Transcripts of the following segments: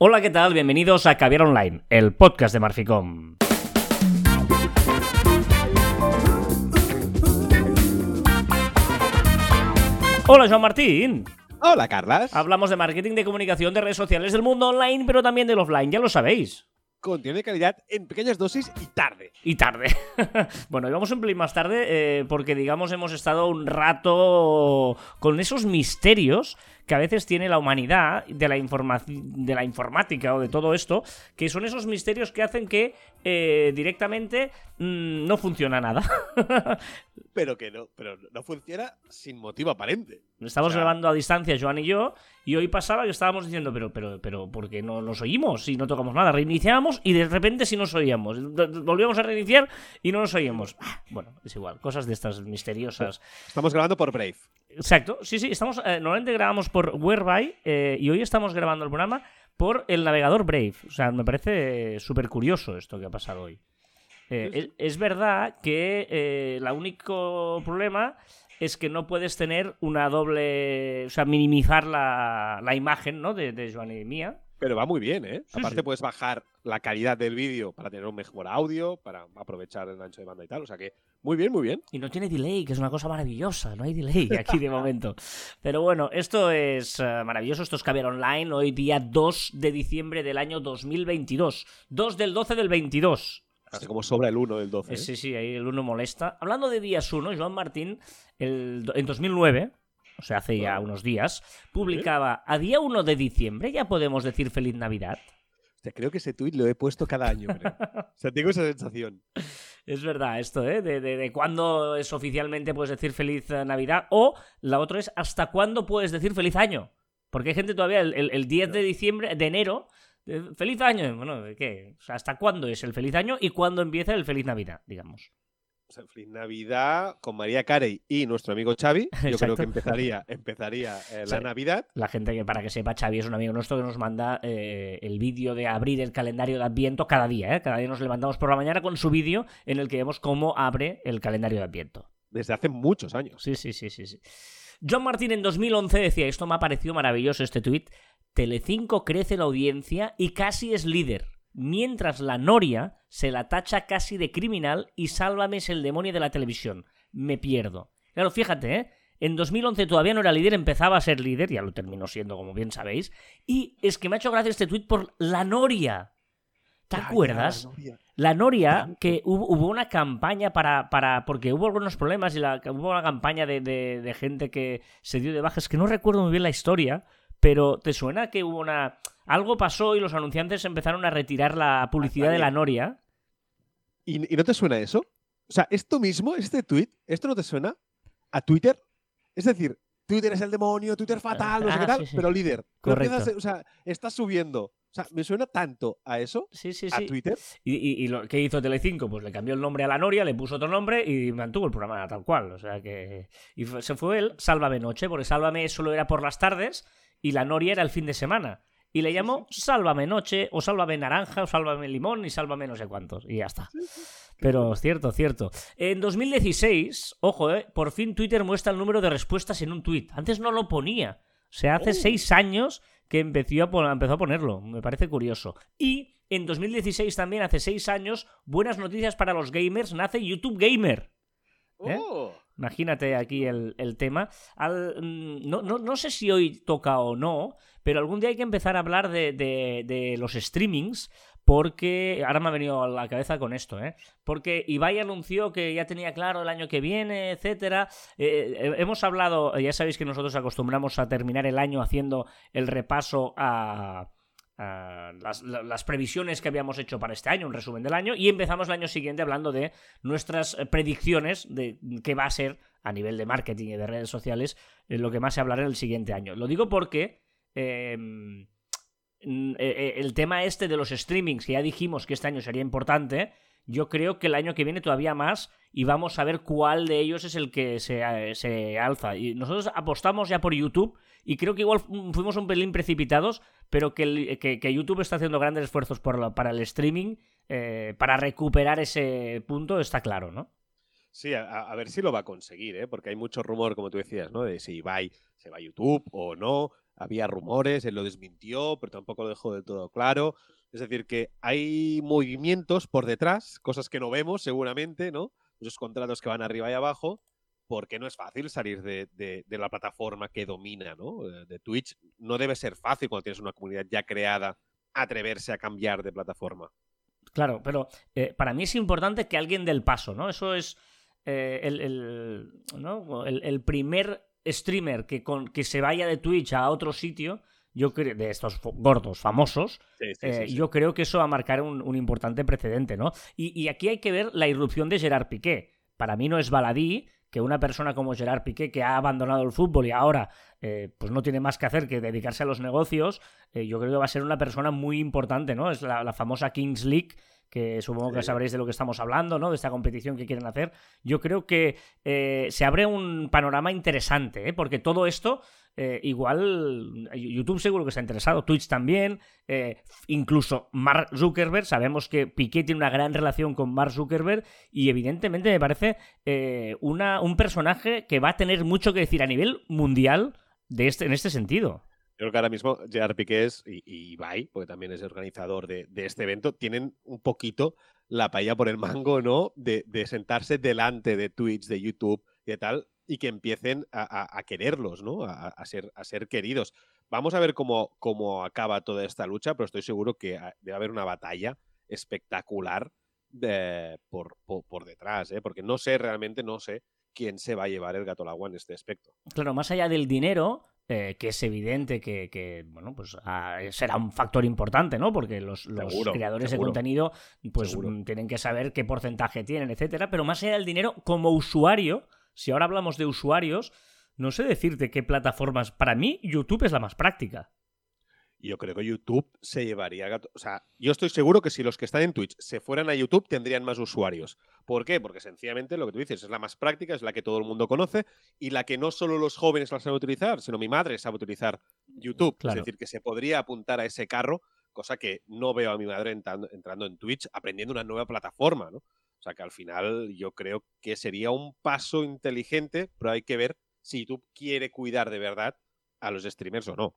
Hola, ¿qué tal? Bienvenidos a Caviar Online, el podcast de Marficom. Hola, Joan Martín. Hola, Carlas. Hablamos de marketing, de comunicación, de redes sociales, del mundo online, pero también del offline, ya lo sabéis. Contiene calidad en pequeñas dosis y tarde. Y tarde. bueno, íbamos un pelín más tarde eh, porque, digamos, hemos estado un rato con esos misterios que a veces tiene la humanidad de la, de la informática o de todo esto, que son esos misterios que hacen que eh, directamente mm, no funciona nada. pero que no, pero no funciona sin motivo aparente. Estamos grabando a distancia, Joan y yo, y hoy pasaba que estábamos diciendo, pero, pero, pero, ¿por qué no nos oímos si no tocamos nada? Reiniciamos y de repente sí nos oíamos. Volvíamos a reiniciar y no nos oíamos. Ah, bueno, es igual, cosas de estas misteriosas. Estamos grabando por Brave. Exacto, sí, sí, estamos, eh, normalmente grabamos por Whereby eh, y hoy estamos grabando el programa por el navegador Brave. O sea, me parece súper curioso esto que ha pasado hoy. Eh, es, verdad que el único problema es que no puedes tener una doble, o sea, minimizar la, imagen, ¿no? De, de Joan y mía. Pero va muy bien, ¿eh? Aparte puedes bajar la calidad del vídeo para tener un mejor audio, para aprovechar el ancho de banda y tal. O sea que muy bien, muy bien. Y no tiene delay, que es una cosa maravillosa. No hay delay aquí de momento. Pero bueno, esto es eh, maravilloso. Esto es Caviar Online. Hoy día 2 de diciembre del año 2022. 2 del 12 del 22. Así como sobra el 1 del 12. ¿eh? Sí, sí, ahí el 1 molesta. Hablando de días 1, Joan Martín, el, en 2009 o sea, hace ya unos días, publicaba a día 1 de diciembre, ya podemos decir feliz Navidad. creo que ese tuit lo he puesto cada año, o sea, tengo esa sensación. Es verdad esto, ¿eh? De, de, cuándo es oficialmente puedes decir feliz eh, Navidad o la otra es hasta cuándo puedes decir feliz año. Porque hay gente todavía el, 10 de diciembre, de enero, feliz año. Bueno, ¿de qué? O sea, ¿hasta cuándo es el feliz año y cuándo empieza el feliz Navidad, digamos? Feliz Navidad con María Carey y nuestro amigo Xavi. Yo creo que empezaría, empezaría eh, la Navidad. La gente que, para que sepa, Xavi es un amigo nuestro que nos manda eh, el vídeo de abrir el calendario de Adviento cada día. ¿eh? Cada día nos levantamos por la mañana con su vídeo en el que vemos cómo abre el calendario de Adviento. Desde hace muchos años. Sí, sí, sí, sí. sí. John Martín en 2011 decía, esto me ha parecido maravilloso este tuit, Telecinco crece la audiencia y casi es líder mientras la Noria se la tacha casi de criminal y Sálvame es el demonio de la televisión. Me pierdo. Claro, fíjate, ¿eh? En 2011 todavía no era líder, empezaba a ser líder, ya lo terminó siendo, como bien sabéis. Y es que me ha hecho gracia este tuit por la Noria. ¿Te acuerdas? la, Noria. que hubo, una campaña para, para. Porque hubo algunos problemas y la, hubo una campaña de, de, gente que se dio de bajas, que no recuerdo muy bien la historia, pero ¿te suena que hubo una algo pasó y los anunciantes empezaron a retirar la publicidad de la Noria. ¿Y, no te suena eso? O sea, esto mismo, este tweet, ¿esto no te suena a Twitter? Es decir, Twitter es el demonio, Twitter fatal, no sé qué ah, tal, pero líder. Correcto. o sea, está subiendo. O sea, me suena tanto a eso, sí, sí, a Twitter. Y, lo que hizo Telecinco, pues le cambió el nombre a la Noria, le puso otro nombre y mantuvo el programa tal cual. O sea que. Y se fue él, Sálvame Noche, porque Sálvame solo era por las tardes y la Noria era el fin de semana y le llamo Sálvame Noche, o Sálvame Naranja, o Sálvame Limón, y Sálvame no sé cuántos, y ya está. Pero cierto, cierto. En 2016, ojo, eh, por fin Twitter muestra el número de respuestas en un tweet. Antes no lo ponía. O sea, hace oh. seis años que empezó a, empezó a ponerlo. Me parece curioso. Y en 2016 también, hace seis años, buenas noticias para los gamers, nace YouTube Gamer. ¿Eh? Oh. Imagínate aquí el, tema. Mm, no, no, sé si hoy toca o no, pero algún día hay que empezar a hablar de, los streamings, porque ahora me ha venido a la cabeza con esto, ¿eh? Porque Ibai anunció que ya tenía claro el año que viene, etcétera. Eh, eh, hemos hablado, ya sabéis que nosotros acostumbramos a terminar el año haciendo el repaso a las, previsiones que habíamos hecho para este año, un resumen del año, y empezamos el año siguiente hablando de nuestras eh, predicciones de qué va a ser a nivel de marketing y de redes sociales eh, lo que más se hablará en el siguiente año. Lo digo porque em, eh, el tema este de los streamings, que ya dijimos que este año sería importante, yo creo que el año que viene todavía más y vamos a ver cuál de ellos es el que se, se alza. Y nosotros apostamos ya por YouTube y creo que igual fuimos un pelín precipitados, pero que, YouTube está haciendo grandes esfuerzos para el streaming, eh, para recuperar ese punto, está claro, ¿no? Sí, a, ver si lo va a conseguir, ¿eh? porque hay mucho rumor, como tú decías, ¿no? De si va, se va a YouTube o no. había rumores, él lo desmintió, pero tampoco lo dejó del todo claro. Es decir, que hay movimientos por detrás, cosas que no vemos seguramente, ¿no? Esos contratos que van arriba y abajo, porque no es fácil salir de, la plataforma que domina, ¿no? Eh, de Twitch. No debe ser fácil cuando tienes una comunidad ya creada atreverse a cambiar de plataforma. Claro, pero eh, para mí es importante que alguien dé el paso, ¿no? Eso es eh, el, el, primer streamer que, con, que se vaya de Twitch a otro sitio yo creo, de estos gordos famosos, eh, yo creo que eso va a marcar un, importante precedente, ¿no? Y, aquí hay que ver la irrupción de Gerard Piqué. Para mí no es baladí que una persona como Gerard Piqué, que ha abandonado el fútbol y ahora eh, pues no tiene más que hacer que dedicarse a los negocios, eh, yo creo que va a ser una persona muy importante, ¿no? Es la, la famosa Kings League que supongo que sabréis de lo que estamos hablando, ¿no? De esta competición que quieren hacer. Yo creo que eh, se abre un panorama interesante, ¿eh? porque todo esto, eh, igual, YouTube seguro que está interesado, Twitch también, incluso Mark Zuckerberg, sabemos que Piqué tiene una gran relación con Mark Zuckerberg y evidentemente me parece una, un personaje que va a tener mucho que decir a nivel mundial de este, en este sentido creo que ahora mismo Gerard Piqués y, y Ibai, porque también es organizador de, este evento, tienen un poquito la paella por el mango, ¿no? De, sentarse delante de Twitch, de YouTube y de tal, y que empiecen a, quererlos, ¿no? A, ser, a ser queridos. Vamos a ver cómo, cómo acaba toda esta lucha, pero estoy seguro que debe haber una batalla espectacular por, por, detrás, ¿eh? porque no sé realmente, no sé quién se va a llevar el gato al agua en este aspecto. Claro, más allá del dinero, eh, que es evidente que, bueno, pues ah, será un factor importante, ¿no? Porque los, creadores de contenido pues mm, tienen que saber qué porcentaje tienen, etcétera. Pero más allá del dinero, como usuario, si ahora hablamos de usuarios, no sé decirte qué plataformas. Para mí, YouTube es la más práctica yo creo que YouTube se llevaría. O sea, yo estoy seguro que si los que están en Twitch se fueran a YouTube tendrían más usuarios. ¿Por qué? Porque sencillamente lo que tú dices es la más práctica, es la que todo el mundo conoce y la que no solo los jóvenes la saben utilizar, sino mi madre sabe utilizar YouTube. Es decir, que se podría apuntar a ese carro, cosa que no veo a mi madre entrando, entrando en Twitch aprendiendo una nueva plataforma, ¿no? O sea que al final yo creo que sería un paso inteligente, pero hay que ver si YouTube quiere cuidar de verdad a los streamers o no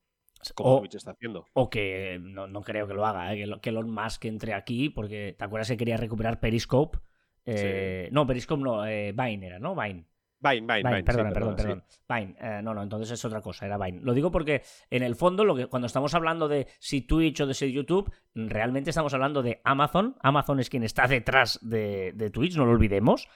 o, está haciendo. O que no, creo que lo haga, ¿eh? que, Elon Musk entre aquí, porque ¿te acuerdas que quería recuperar Periscope? Eh, no, Periscope no, eh, Vine era, ¿no? Vine. Vine, Vine, Vine. Perdón, perdón, perdón. Vine. no, no, entonces es otra cosa, era Vine. Lo digo porque en el fondo, lo que, cuando estamos hablando de si Twitch o de si YouTube, realmente estamos hablando de Amazon. Amazon es quien está detrás de, de Twitch, no lo olvidemos.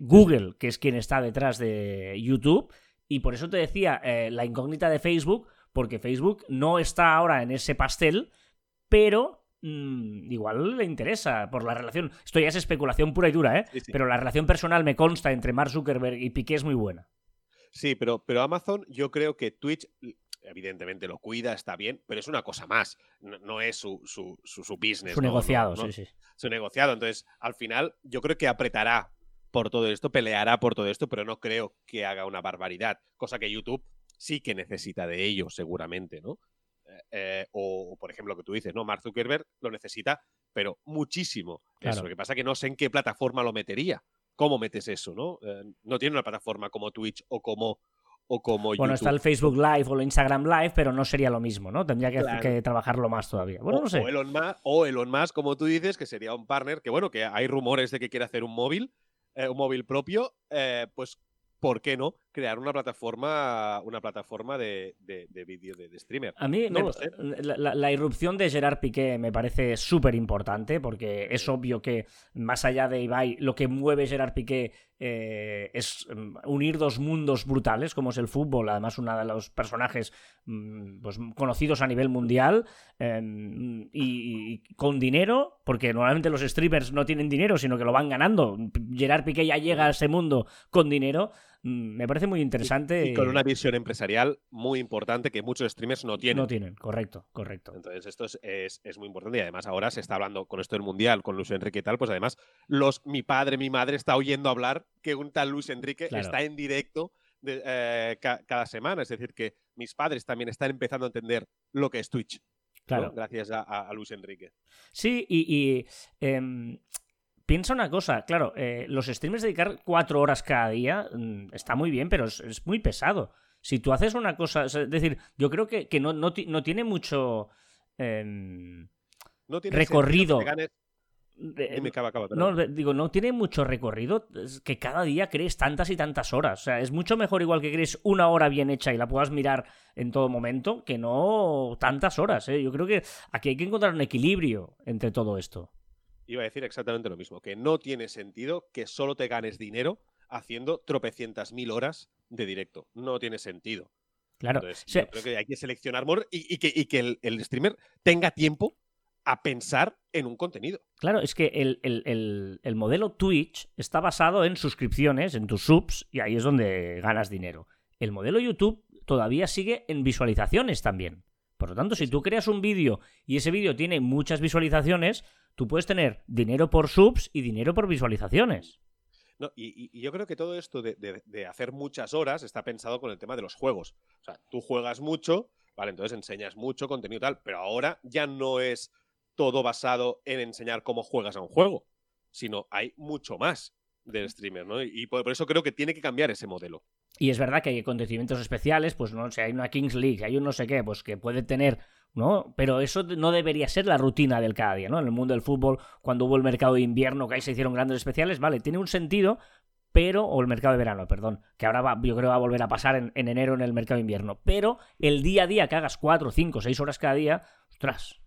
Google, que es quien está detrás de YouTube. Y por eso te decía, la incógnita de Facebook porque Facebook no está ahora en ese pastel, pero mm, igual le interesa por la relación. Esto ya es especulación pura y dura, ¿eh? Pero la relación personal me consta entre Mark Zuckerberg y Piqué es muy buena. Sí, pero, pero Amazon, yo creo que Twitch evidentemente lo cuida, está bien, pero es una cosa más. No, es su, su, su, business. Su negociado, sí, sí. Su negociado. Entonces, al final, yo creo que apretará por todo esto, peleará por todo esto, pero no creo que haga una barbaridad. Cosa que YouTube sí que necesita de ello, seguramente, ¿no? Eh, eh, o, por ejemplo, lo que tú dices, ¿no? Mark Zuckerberg lo necesita, pero muchísimo. Eso, lo que pasa es que no sé en qué plataforma lo metería. ¿Cómo metes eso, no? Eh, no tiene una plataforma como Twitch o como o como bueno, está el Facebook Live o el Instagram Live, pero no sería lo mismo, ¿no? Tendría que, trabajarlo más todavía. Bueno, o, no sé. O Elon, Musk, o Elon Musk, como tú dices, que sería un partner, que bueno, que hay rumores de que quiere hacer un móvil, un móvil propio, pues ¿por qué no crear una plataforma, una plataforma de, de, vídeo de, streamer? A mí La, irrupción de Gerard Piqué me parece súper importante porque es obvio que más allá de Ibai, lo que mueve Gerard Piqué eh, es mm, unir dos mundos brutales como es el fútbol, además uno de los personajes mm, pues, conocidos a nivel mundial em, y, con dinero, porque normalmente los streamers no tienen dinero, sino que lo van ganando. Gerard Piqué ya llega a ese mundo con dinero. Mm, me parece muy interesante. Y, con una visión empresarial muy importante que muchos streamers no tienen. No tienen, correcto, correcto. Entonces, esto es, es, muy importante y además ahora se está hablando con esto del Mundial, con Luis Enrique y tal, pues además los, mi padre, mi madre está oyendo hablar que un tal Luis Enrique está en directo eh, cada semana. Es decir, que mis padres también están empezando a entender lo que es Twitch. Claro. Gracias a, Luis Enrique. Sí, y, em, piensa una cosa, claro, eh, los streamers dedicar cuatro horas cada día mm, está muy bien, pero es, muy pesado. Si tú haces una cosa, es decir, yo creo que, que no, no, no, tiene mucho em, no tiene recorrido. Dime, acaba, no, digo, no tiene mucho recorrido que cada día crees tantas y tantas horas. O sea, es mucho mejor igual que crees una hora bien hecha y la puedas mirar en todo momento que no tantas horas. ¿eh? Yo creo que aquí hay que encontrar un equilibrio entre todo esto. Iba a decir exactamente lo mismo, que no tiene sentido que solo te ganes dinero haciendo tropecientas mil horas de directo. No tiene sentido. Claro. yo creo que hay que seleccionar more y, que, el, streamer tenga tiempo a pensar en un contenido. Claro, es que el, modelo Twitch está basado en suscripciones, en tus subs, y ahí es donde ganas dinero. El modelo YouTube todavía sigue en visualizaciones también. Por lo tanto, si tú creas un vídeo y ese vídeo tiene muchas visualizaciones, tú puedes tener dinero por subs y dinero por visualizaciones. No, y, yo creo que todo esto de, hacer muchas horas está pensado con el tema de los juegos. O sea, tú juegas mucho, vale, entonces enseñas mucho contenido tal, pero ahora ya no es todo basado en enseñar cómo juegas a un juego, sino hay mucho más del streamer, ¿no? Y por, eso creo que tiene que cambiar ese modelo. Y es verdad que hay acontecimientos especiales, pues no sé, hay una Kings League, hay un no sé qué, pues que puede tener ¿no? Pero eso no debería ser la rutina del cada día, ¿no? En el mundo del fútbol, cuando hubo el mercado de invierno, que ahí se hicieron grandes especiales, vale, tiene un sentido, pero, o el mercado de verano, perdón, que ahora va, yo creo va a volver a pasar en, enero en el mercado de invierno, pero el día a día que hagas 4, 5, 6 horas cada día, ostras.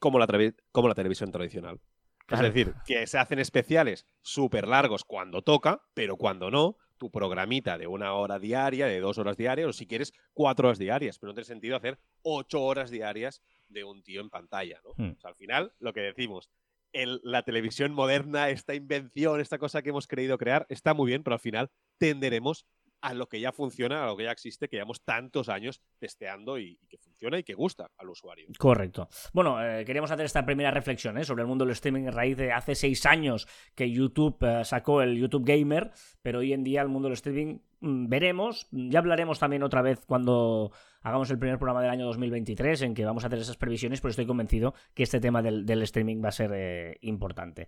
Como la, como la televisión tradicional. Es decir, que se hacen especiales súper largos cuando toca, pero cuando no, tu programita de una hora diaria, de dos horas diarias, o si quieres, cuatro horas diarias. Pero no tiene sentido hacer ocho horas diarias de un tío en pantalla, ¿no? Hmm. al final, lo que decimos, el, la televisión moderna, esta invención, esta cosa que hemos querido crear, está muy bien, pero al final tenderemos a lo que ya funciona, a lo que ya existe, que llevamos tantos años testeando y, que funciona y que gusta al usuario. Correcto. Bueno, eh, queríamos hacer esta primera reflexión ¿eh? sobre el mundo del streaming a raíz de hace seis años que YouTube eh, sacó el YouTube Gamer, pero hoy en día el mundo del streaming mm, veremos, ya hablaremos también otra vez cuando hagamos el primer programa del año 2023 en que vamos a hacer esas previsiones, pero estoy convencido que este tema del, del streaming va a ser importante.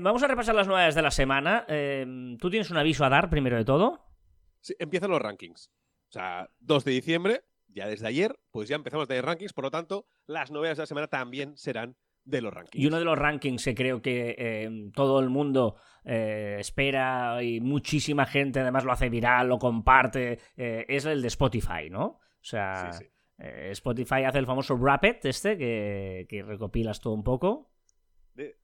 vamos a repasar las novedades de la semana. ¿Tú tienes un aviso a dar primero de todo? Empiezan los rankings. O sea, 2 de diciembre, ya desde ayer, pues ya empezamos a tener rankings, por lo tanto, las novedades de la semana también serán de los rankings. Y uno de los rankings que creo que eh, todo el mundo eh, espera y muchísima gente además lo hace viral, lo comparte, eh, es el de Spotify, ¿no? O sea, Spotify hace el famoso Rapid este, que, que recopilas todo un poco.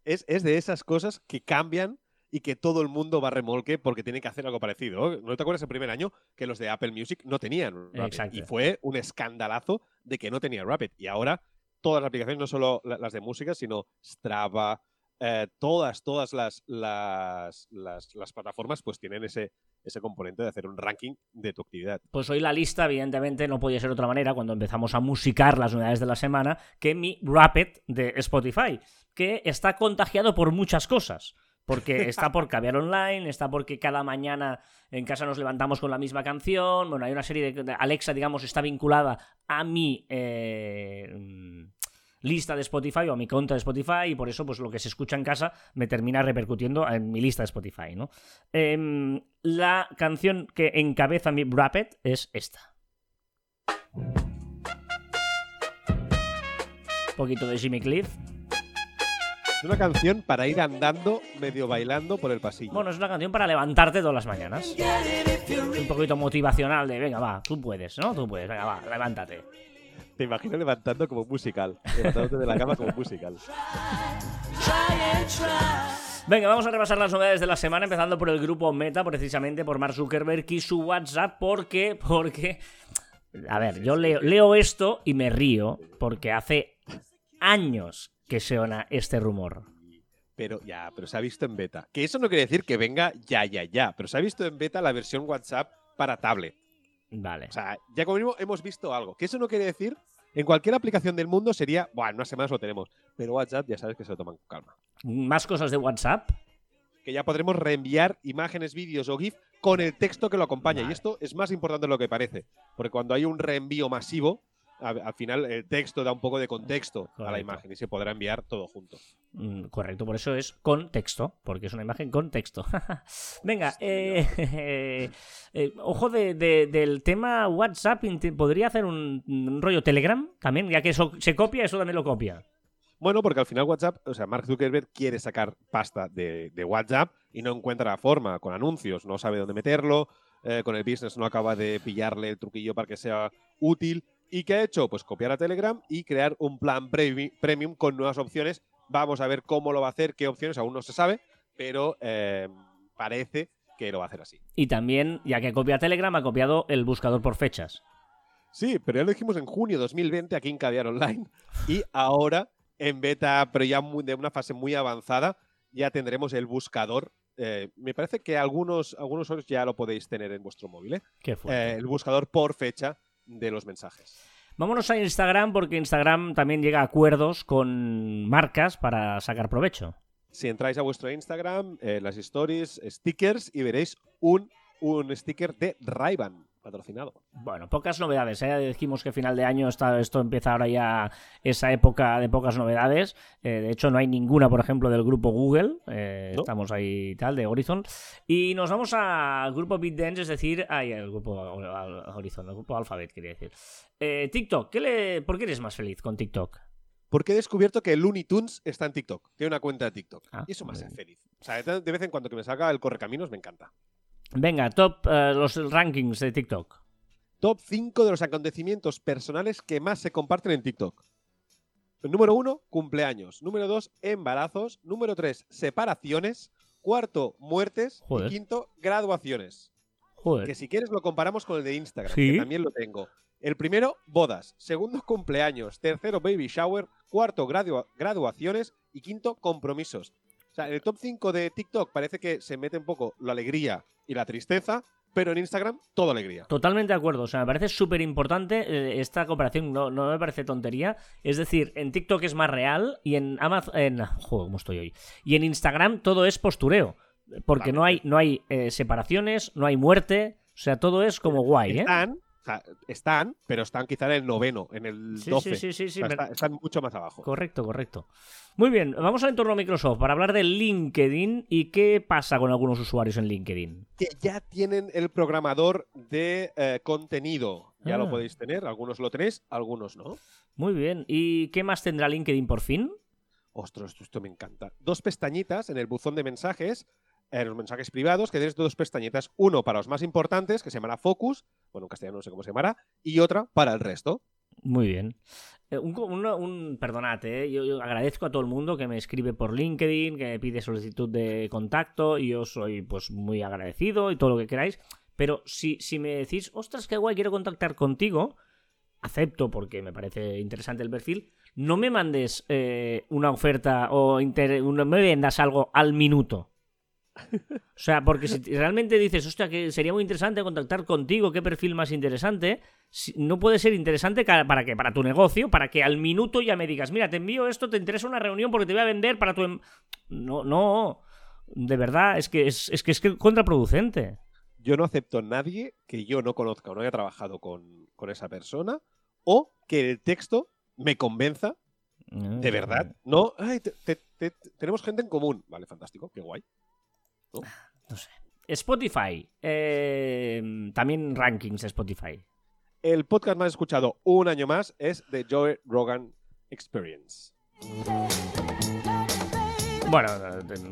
Es, es, de esas cosas que cambian y que todo el mundo va a remolque porque tiene que hacer algo parecido. ¿No te acuerdas el primer año que los de Apple Music no tenían Rapid? Y fue un escandalazo de que no tenía Rapid. Y ahora todas las aplicaciones, no solo las de música, sino Strava, eh, todas, todas las, las, las, plataformas pues tienen ese, ese componente de hacer un ranking de tu actividad. Pues hoy la lista, evidentemente, no podía ser de otra manera cuando empezamos a musicar las unidades de la semana que mi Rapid de Spotify, que está contagiado por muchas cosas. Porque está por cambiar online, está porque cada mañana en casa nos levantamos con la misma canción. Bueno, hay una serie de. Alexa, digamos, está vinculada a mi eh, lista de Spotify o a mi cuenta de Spotify y por eso, pues lo que se escucha en casa me termina repercutiendo en mi lista de Spotify, ¿no? Em, la canción que encabeza mi Rapid es esta. Un poquito de Jimmy Cliff. Es una canción para ir andando, medio bailando por el pasillo. Bueno, es una canción para levantarte todas las mañanas. Un poquito motivacional de, venga, va, tú puedes, ¿no? Tú puedes, venga, va, levántate. Te imagino levantando como musical, levantándote de la cama como musical. Venga, vamos a repasar las novedades de la semana, empezando por el grupo Meta, precisamente por Mark Zuckerberg y su WhatsApp, porque, porque, a ver, yo leo, leo esto y me río, porque hace años que suena este rumor. Pero ya, pero se ha visto en beta. Que eso no quiere decir que venga ya, ya, ya. Pero se ha visto en beta la versión WhatsApp para tablet. Vale. O sea, ya como mismo hemos visto algo. Que eso no quiere decir. En cualquier aplicación del mundo sería. Bueno, unas semanas lo tenemos. Pero WhatsApp ya sabes que se lo toman con calma. ¿Más cosas de WhatsApp? Que ya podremos reenviar imágenes, vídeos o GIF con el texto que lo acompaña. Y esto es más importante de lo que parece. Porque cuando hay un reenvío masivo, al final el texto da un poco de contexto a la imagen y se podrá enviar todo junto. Mm, Correcto, por eso es con texto, porque es una imagen con texto. Venga, eh, eh, ojo de- de- del tema WhatsApp, ¿podría hacer un, un rollo Telegram también? Ya que eso se copia, eso también lo copia. Bueno, porque al final WhatsApp, o sea, Mark Zuckerberg quiere sacar pasta de, de WhatsApp y no encuentra la forma con anuncios, no sabe dónde meterlo, eh, con el business no acaba de pillarle el truquillo para que sea útil. ¿Y qué ha hecho? Pues copiar a Telegram y crear un plan premi- premium con nuevas opciones. Vamos a ver cómo lo va a hacer, qué opciones, aún no se sabe, pero eh, parece que lo va a hacer así. Y también, ya que copia Telegram, ha copiado el buscador por fechas. Sí, pero ya lo dijimos en junio de 2020 aquí en Caviar Online y ahora en beta, pero ya muy- de una fase muy avanzada, ya tendremos el buscador. Eh, me parece que algunos, algunos ya lo podéis tener en vuestro móvil, ¿eh? Qué. Eh, el buscador por fecha de los mensajes. Vámonos a Instagram porque Instagram también llega a acuerdos con marcas para sacar provecho. Si entráis a vuestro Instagram, eh, las stories, stickers y veréis un, un sticker de ray patrocinado. Bueno, pocas novedades. ¿eh? Dijimos que final de año está, esto empieza ahora ya esa época de pocas novedades. Eh, de hecho, no hay ninguna, por ejemplo, del grupo Google. Eh, ¿No? Estamos ahí tal, de Horizon. Y nos vamos al grupo BitDance, es decir, ay, el grupo Horizon, el grupo Alphabet, quería decir. Eh, TikTok, ¿qué le, ¿por qué eres más feliz con TikTok? Porque he descubierto que Looney Tunes está en TikTok. Tiene una cuenta de TikTok. Ah, y eso me hace feliz. O sea, de de vez en cuando que me salga el correcaminos me encanta. Venga, top, eh, los rankings de TikTok. Top 5 de los acontecimientos personales que más se comparten en TikTok. Número 1, cumpleaños. Número 2, embarazos. Número 3, separaciones. Cuarto, muertes. Joder. Y quinto, graduaciones. Joder. Que si quieres lo comparamos con el de Instagram, Sí. que también lo tengo. El primero, bodas. Segundo, cumpleaños. Tercero, baby shower. Cuarto, gradua- graduaciones. Y quinto, compromisos. O sea, en el top 5 de TikTok parece que se mete un poco la alegría y la tristeza, pero en Instagram, toda alegría. Totalmente de acuerdo. O sea, me parece súper importante eh, esta comparación. No, no me parece tontería. Es decir, en TikTok es más real y en Amazon. En, joder, ¿cómo estoy hoy? Y en Instagram todo es postureo. Porque no hay, no hay eh, separaciones, no hay muerte. O sea, todo es como guay, ¿eh? Están, o sea, están, pero están quizá en el noveno, en el Sí, 12. sí, sí, O sea, está- están mucho más abajo. Correcto, correcto. Muy bien, vamos al entorno Microsoft para hablar de LinkedIn y qué pasa con algunos usuarios en LinkedIn. Que ya tienen el programador de eh, contenido. Ya Ah. lo podéis tener. Algunos lo tenéis, algunos no. Muy bien, ¿y qué más tendrá LinkedIn por fin? Ostras, esto me encanta. Dos pestañitas en el buzón de mensajes, en los mensajes privados, que tienes dos pestañitas. Uno para los más importantes, que se llamará Focus, bueno, en castellano no sé cómo se llamará, y otra para el resto. Muy bien. Eh, un, un, perdonad, eh, yo, agradezco a todo el mundo que me escribe por LinkedIn, que me pide solicitud de contacto, y yo soy pues muy agradecido y todo lo que queráis. Pero si, si me decís, ostras, qué guay, quiero contactar contigo, acepto porque me parece interesante el perfil. No me mandes eh, una oferta o no me vendas algo al minuto. O sea, porque si realmente dices, hostia, que sería muy interesante contactar contigo, qué perfil más interesante, no puede ser interesante para que para tu negocio, para que al minuto ya me digas, mira, te envío esto, te interesa una reunión porque te voy a vender para tu... em-". No, no, de verdad, es que es, es que es que contraproducente. Yo no acepto a nadie que yo no conozca o no haya trabajado con, con esa persona, o que el texto me convenza de verdad. No, ay, te- te- te- tenemos gente en común. Vale, fantástico, qué guay. No sé. Spotify, eh, también rankings de Spotify. El podcast más escuchado un año más es The Joe Rogan Experience. Bueno,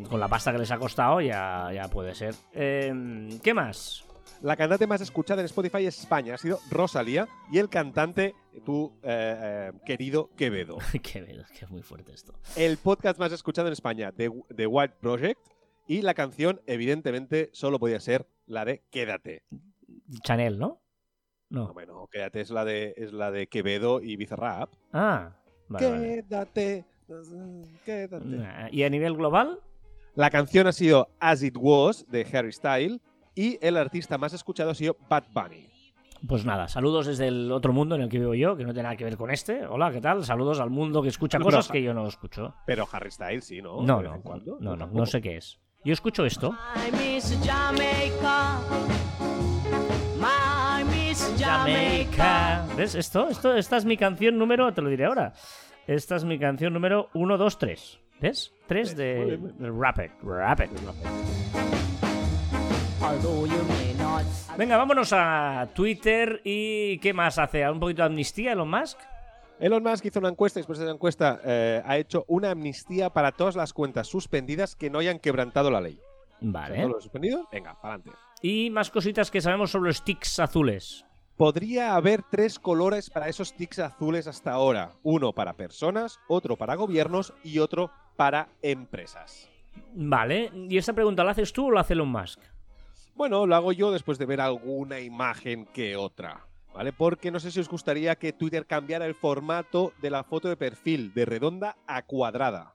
con la pasta que les ha costado ya, ya puede ser. Eh, ¿Qué más? La cantante más escuchada en Spotify España ha sido Rosalía y el cantante, tu eh, eh, querido Quevedo. Qué miedo, que es muy fuerte esto. El podcast más escuchado en España, The, The White Project. Y la canción, evidentemente, solo podía ser la de Quédate. Chanel, ¿no? No, No. bueno, Quédate es la de, es la de Quevedo y Bizarrap. Ah, vale. Quédate, quédate. Nah, ¿Y a nivel global? La canción ha sido As It Was de Harry Style y el artista más escuchado ha sido Bad Bunny. Pues nada, saludos desde el otro mundo en el que vivo yo, que no tiene nada que ver con este. Hola, ¿qué tal? Saludos al mundo que escucha No, cosas pero- que yo no escucho. Pero Harry Style sí, ¿no? No, no, no, no, no sé qué es. Yo escucho esto. Jamaica. ¿Ves? Esto, esto, esta es mi canción número, te lo diré ahora. Esta es mi canción número 1, 2, 3. ¿Ves? 3 de, de Rapid. Rapid. Venga, vámonos a Twitter y ¿qué más hace? ¿Un poquito de amnistía Elon Musk? Elon Musk hizo una encuesta y después de esa encuesta eh, ha hecho una amnistía para todas las cuentas suspendidas que no hayan quebrantado la ley. Vale. ¿Todos los suspendidos? Venga, para adelante. Y más cositas que sabemos sobre los sticks azules. Podría haber tres colores para esos tics azules hasta ahora. Uno para personas, otro para gobiernos y otro para empresas. Vale. ¿Y esta pregunta la haces tú o la hace Elon Musk? Bueno, lo hago yo después de ver alguna imagen que otra. ¿Vale? Porque no sé si os gustaría que Twitter cambiara el formato de la foto de perfil de redonda a cuadrada.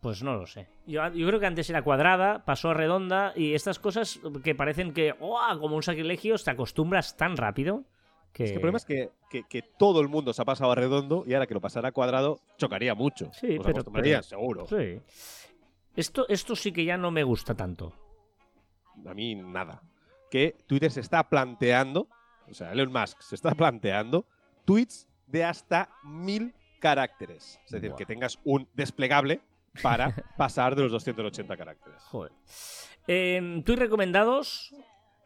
Pues no lo sé. Yo, yo creo que antes era cuadrada, pasó a redonda y estas cosas que parecen que, ¡oh! como un sacrilegio, te acostumbras tan rápido que... Es que el problema es que, que- que todo el mundo se ha pasado a redondo y ahora que lo pasara a cuadrado chocaría mucho. Sí, Os pero- pero- seguro. Sí. Esto, esto sí que ya no me gusta tanto. A mí nada. Que Twitter se está planteando, o sea, Elon Musk se está planteando tweets de hasta mil caracteres. Es decir, que tengas un desplegable para pasar de los 280 caracteres. Joder. Eh, ¿Tweets recomendados?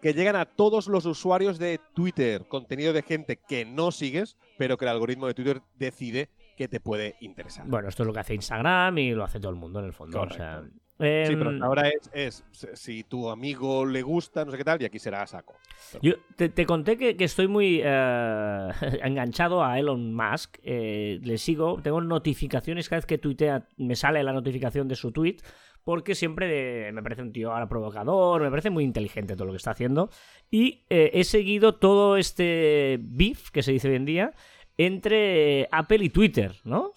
que llegan a todos los usuarios de Twitter, contenido de gente que no sigues, pero que el algoritmo de Twitter decide que te puede interesar. Bueno, esto es lo que hace Instagram y lo hace todo el mundo en el fondo. o sea, Em, sí, pero hasta ahora es, es si tu amigo le gusta, no sé qué tal, y aquí será a saco. Yo te, te conté que, que estoy muy eh, enganchado a Elon Musk. eh, le sigo, tengo notificaciones cada vez que tuitea, me sale la notificación de su tweet. Porque siempre eh, me parece un tío ahora provocador, me parece muy inteligente todo lo que está haciendo. Y he seguido todo este beef que se dice hoy en día entre Apple y Twitter, ¿no?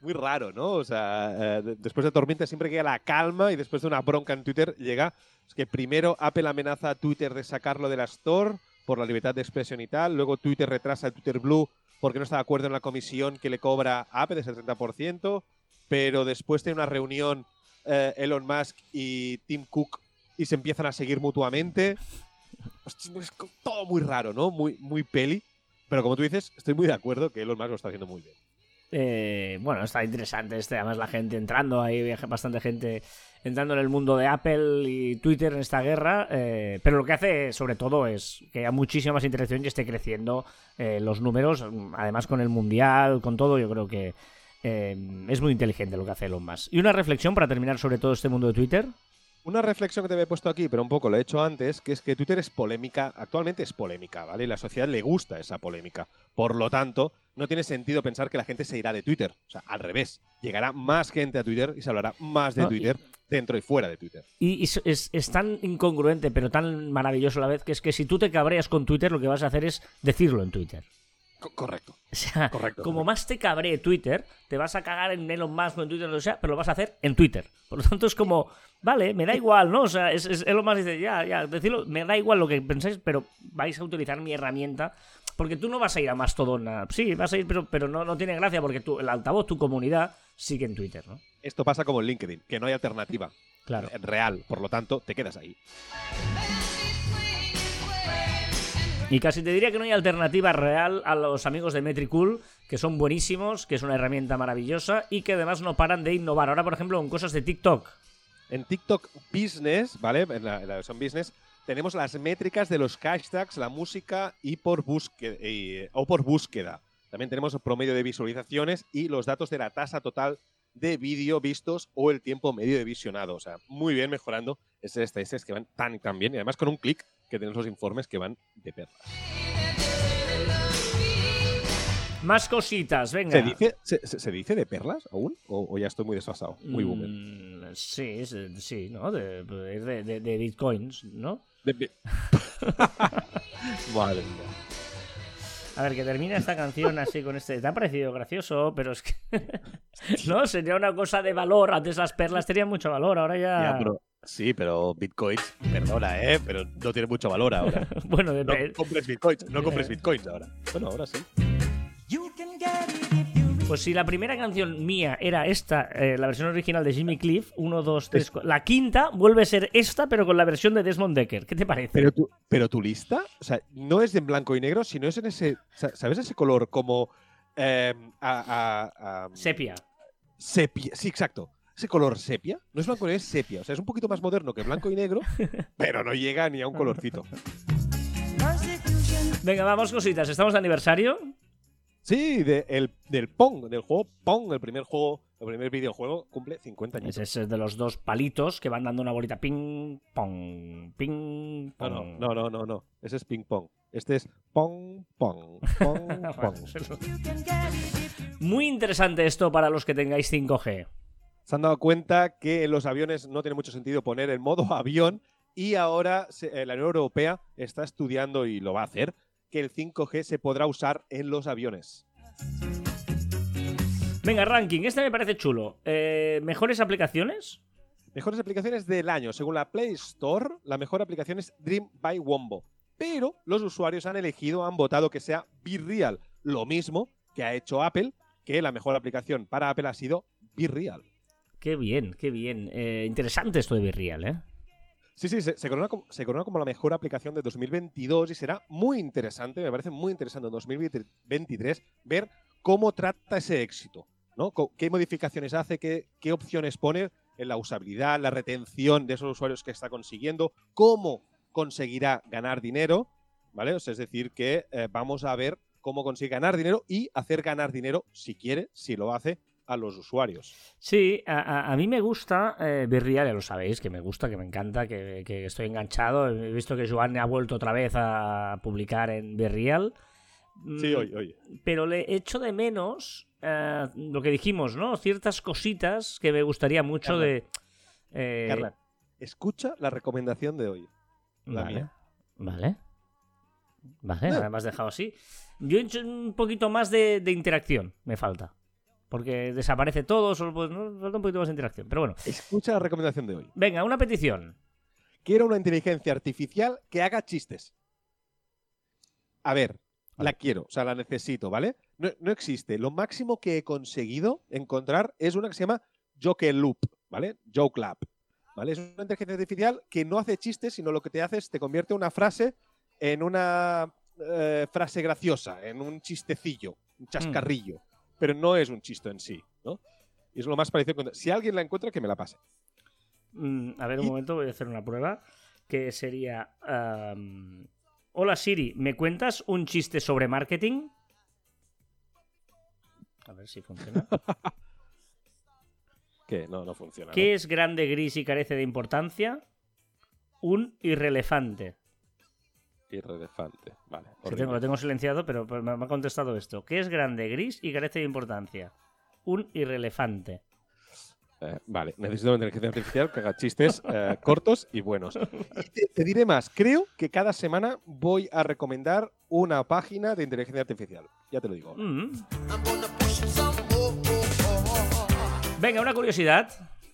Muy raro, ¿no? O sea, eh, de- después de tormenta siempre llega la calma y después de una bronca en Twitter llega es que primero Apple amenaza a Twitter de sacarlo de la Store por la libertad de expresión y tal, luego Twitter retrasa el Twitter Blue porque no está de acuerdo en la comisión que le cobra Apple de ese 30%, pero después tiene una reunión eh, Elon Musk y Tim Cook y se empiezan a seguir mutuamente. Es todo muy raro, ¿no? Muy, muy peli. Pero como tú dices, estoy muy de acuerdo que Elon Musk lo está haciendo muy bien. Eh, bueno, está interesante este, además la gente entrando, hay bastante gente entrando en el mundo de Apple y Twitter en esta guerra, eh, pero lo que hace sobre todo es que haya muchísima más interacción y esté creciendo eh, los números, además con el Mundial, con todo, yo creo que es muy inteligente lo que hace Elon Musk. Y una reflexión para terminar sobre todo este mundo de Twitter. Una reflexión que te había puesto aquí, pero un poco lo he hecho antes, que es que Twitter es polémica, actualmente es polémica, ¿vale? Y la sociedad le gusta esa polémica. Por lo tanto, no tiene sentido pensar que la gente se irá de Twitter. O sea, al revés. Llegará más gente a Twitter y se hablará más de No, y- Twitter dentro y fuera de Twitter. Y, y es, es- es tan incongruente, pero tan maravilloso a la vez, que es que si tú te cabreas con Twitter, lo que vas a hacer es decirlo en Twitter. Co- correcto. O sea, Correcto, como correcto. más te cabree Twitter, te vas a cagar en Elon Musk o en Twitter, lo que sea, pero lo vas a hacer en Twitter. Por lo tanto, es como, vale, me da igual, ¿no? O sea, es, es- Elon Musk dice, ya, ya, decirlo, me da igual lo que pensáis, pero vais a utilizar mi herramienta. Porque tú no vas a ir a Mastodon. a- Sí, vas a ir, pero, pero no, no tiene gracia porque tú, el altavoz, tu comunidad, sigue en Twitter, ¿no? Esto pasa como en LinkedIn, que no hay alternativa Claro. real. Por lo tanto, te quedas ahí. Y casi te diría que no hay alternativa real a los amigos de Metricool, que son buenísimos, que es una herramienta maravillosa y que además no paran de innovar. Ahora, por ejemplo, con cosas de TikTok. En TikTok Business, ¿vale? En la, en versión Business, tenemos las métricas de los hashtags, la música y por búsqueda, o por búsqueda. También tenemos el promedio de visualizaciones y los datos de la tasa total de vídeo vistos o el tiempo medio de visionado. O sea, muy bien mejorando esas estadísticas que van tan tan bien. Y además con un clic que tenemos los informes que van de perlas. Más cositas, venga. ¿Se dice, se, dice de perlas aún? ¿O, o ya estoy muy desfasado? Muy boomer. Mm, sí, sí, ¿no? De, de, de- de bitcoins, ¿no? De- de- Madre mía. A ver, que termina esta canción así con este. Te ha parecido gracioso, pero es que. no, sería una cosa de valor. Antes las perlas tenían mucho valor, ahora ya. Ya, pero- sí, pero bitcoins, perdona, ¿eh? Pero no tiene mucho valor ahora. bueno, No depende. compres bitcoins, no compres bitcoins ahora. Bueno, ahora sí. Pues si la primera canción mía era esta, eh, la versión original de Jimmy Cliff, 1, 2, 3, la quinta vuelve a ser esta, pero con la versión de Desmond Decker. ¿Qué te parece? Pero tu, pero tu lista, o sea, no es en blanco y negro, sino es en ese, sa- ¿sabes ese color como eh, a- a- a- Sepia. sepia? Sí, exacto. Ese color sepia, no es blanco y negro, es sepia. O sea, es un poquito más moderno que blanco y negro, pero no llega ni a un colorcito. Venga, vamos cositas. Estamos de aniversario. Sí, de- el- del Pong, del juego Pong, el primer juego, el primer videojuego, cumple 50 años. Ese es de los dos palitos que van dando una bolita ping, pong, ping, No, pong. no, no, no, no, no. Ese es ping pong. Este es pong, pong, pong, pong. Muy interesante esto para los que tengáis 5G. Se han dado cuenta que en los aviones no tiene mucho sentido poner el modo avión y ahora se- eh, la Unión Europea está estudiando y lo va a hacer que el 5G se podrá usar en los aviones. Venga, ranking. Este me parece chulo. Eh, ¿Mejores aplicaciones? Mejores aplicaciones del año. Según la Play Store, la mejor aplicación es Dream by Wombo. Pero los usuarios han elegido, han votado que sea Be Real. Lo mismo que ha hecho Apple, que la mejor aplicación para Apple ha sido Be Real. Qué bien, qué bien. Eh, interesante esto de Virreal, ¿eh? Sí, sí, se, se corona como, la mejor aplicación de 2022 y será muy interesante, me parece muy interesante en 2023 ver cómo trata ese éxito, ¿no? ¿Qué modificaciones hace, qué, qué opciones pone en la usabilidad, la retención de esos usuarios que está consiguiendo, cómo conseguirá ganar dinero, ¿vale? O sea, es decir, que eh, vamos a ver cómo consigue ganar dinero y hacer ganar dinero, si quiere, si lo hace, a los usuarios. Sí, a, a- mí me gusta eh, ya lo sabéis, que me gusta, que me encanta, que, que estoy enganchado. He visto que Joan ha vuelto otra vez a publicar en Virreal. Sí, Mm, oye, oye. pero le echo de menos eh, lo que dijimos, ¿no? Ciertas cositas que me gustaría mucho Carla. de. eh, Carla, escucha la recomendación de hoy. la vale, mía. Vale. Vale, No. me has dejado así. Yo he hecho un poquito más de, de interacción, me falta. Porque desaparece todo, solo pues, ¿no? falta un poquito más de interacción. Pero bueno, Escucha la recomendación de hoy. venga, una petición. Quiero una inteligencia artificial que haga chistes. A ver, la quiero, o sea, la necesito, ¿vale? No, no existe. Lo máximo que he conseguido encontrar es una que se llama Joke Loop, ¿vale? Joke Lab. ¿Vale? Es una inteligencia artificial que no hace chistes, sino lo que te hace es te convierte una frase en una eh, frase graciosa, en un chistecillo, un chascarrillo. Pero no es un chiste en sí, ¿no? Y es lo más parecido. con- Si alguien la encuentra, que me la pase. Mm, a ver, un Y- momento, voy a hacer una prueba. Que sería. Hola Siri, ¿me cuentas un chiste sobre marketing? A ver si funciona. Que no, no funciona. ¿no? ¿Qué es grande, gris y carece de importancia? Un irrelevante. Irrelevante. Vale. Sí, horrible. tengo, lo tengo silenciado, pero me ha contestado esto. ¿Qué es grande, gris y carece de importancia? Un irrelevante. Eh, vale, necesito una inteligencia artificial que haga chistes eh, cortos y buenos. Y te, te diré más, creo que cada semana voy a recomendar una página de inteligencia artificial. Ya te lo digo. Mm. Venga, una curiosidad.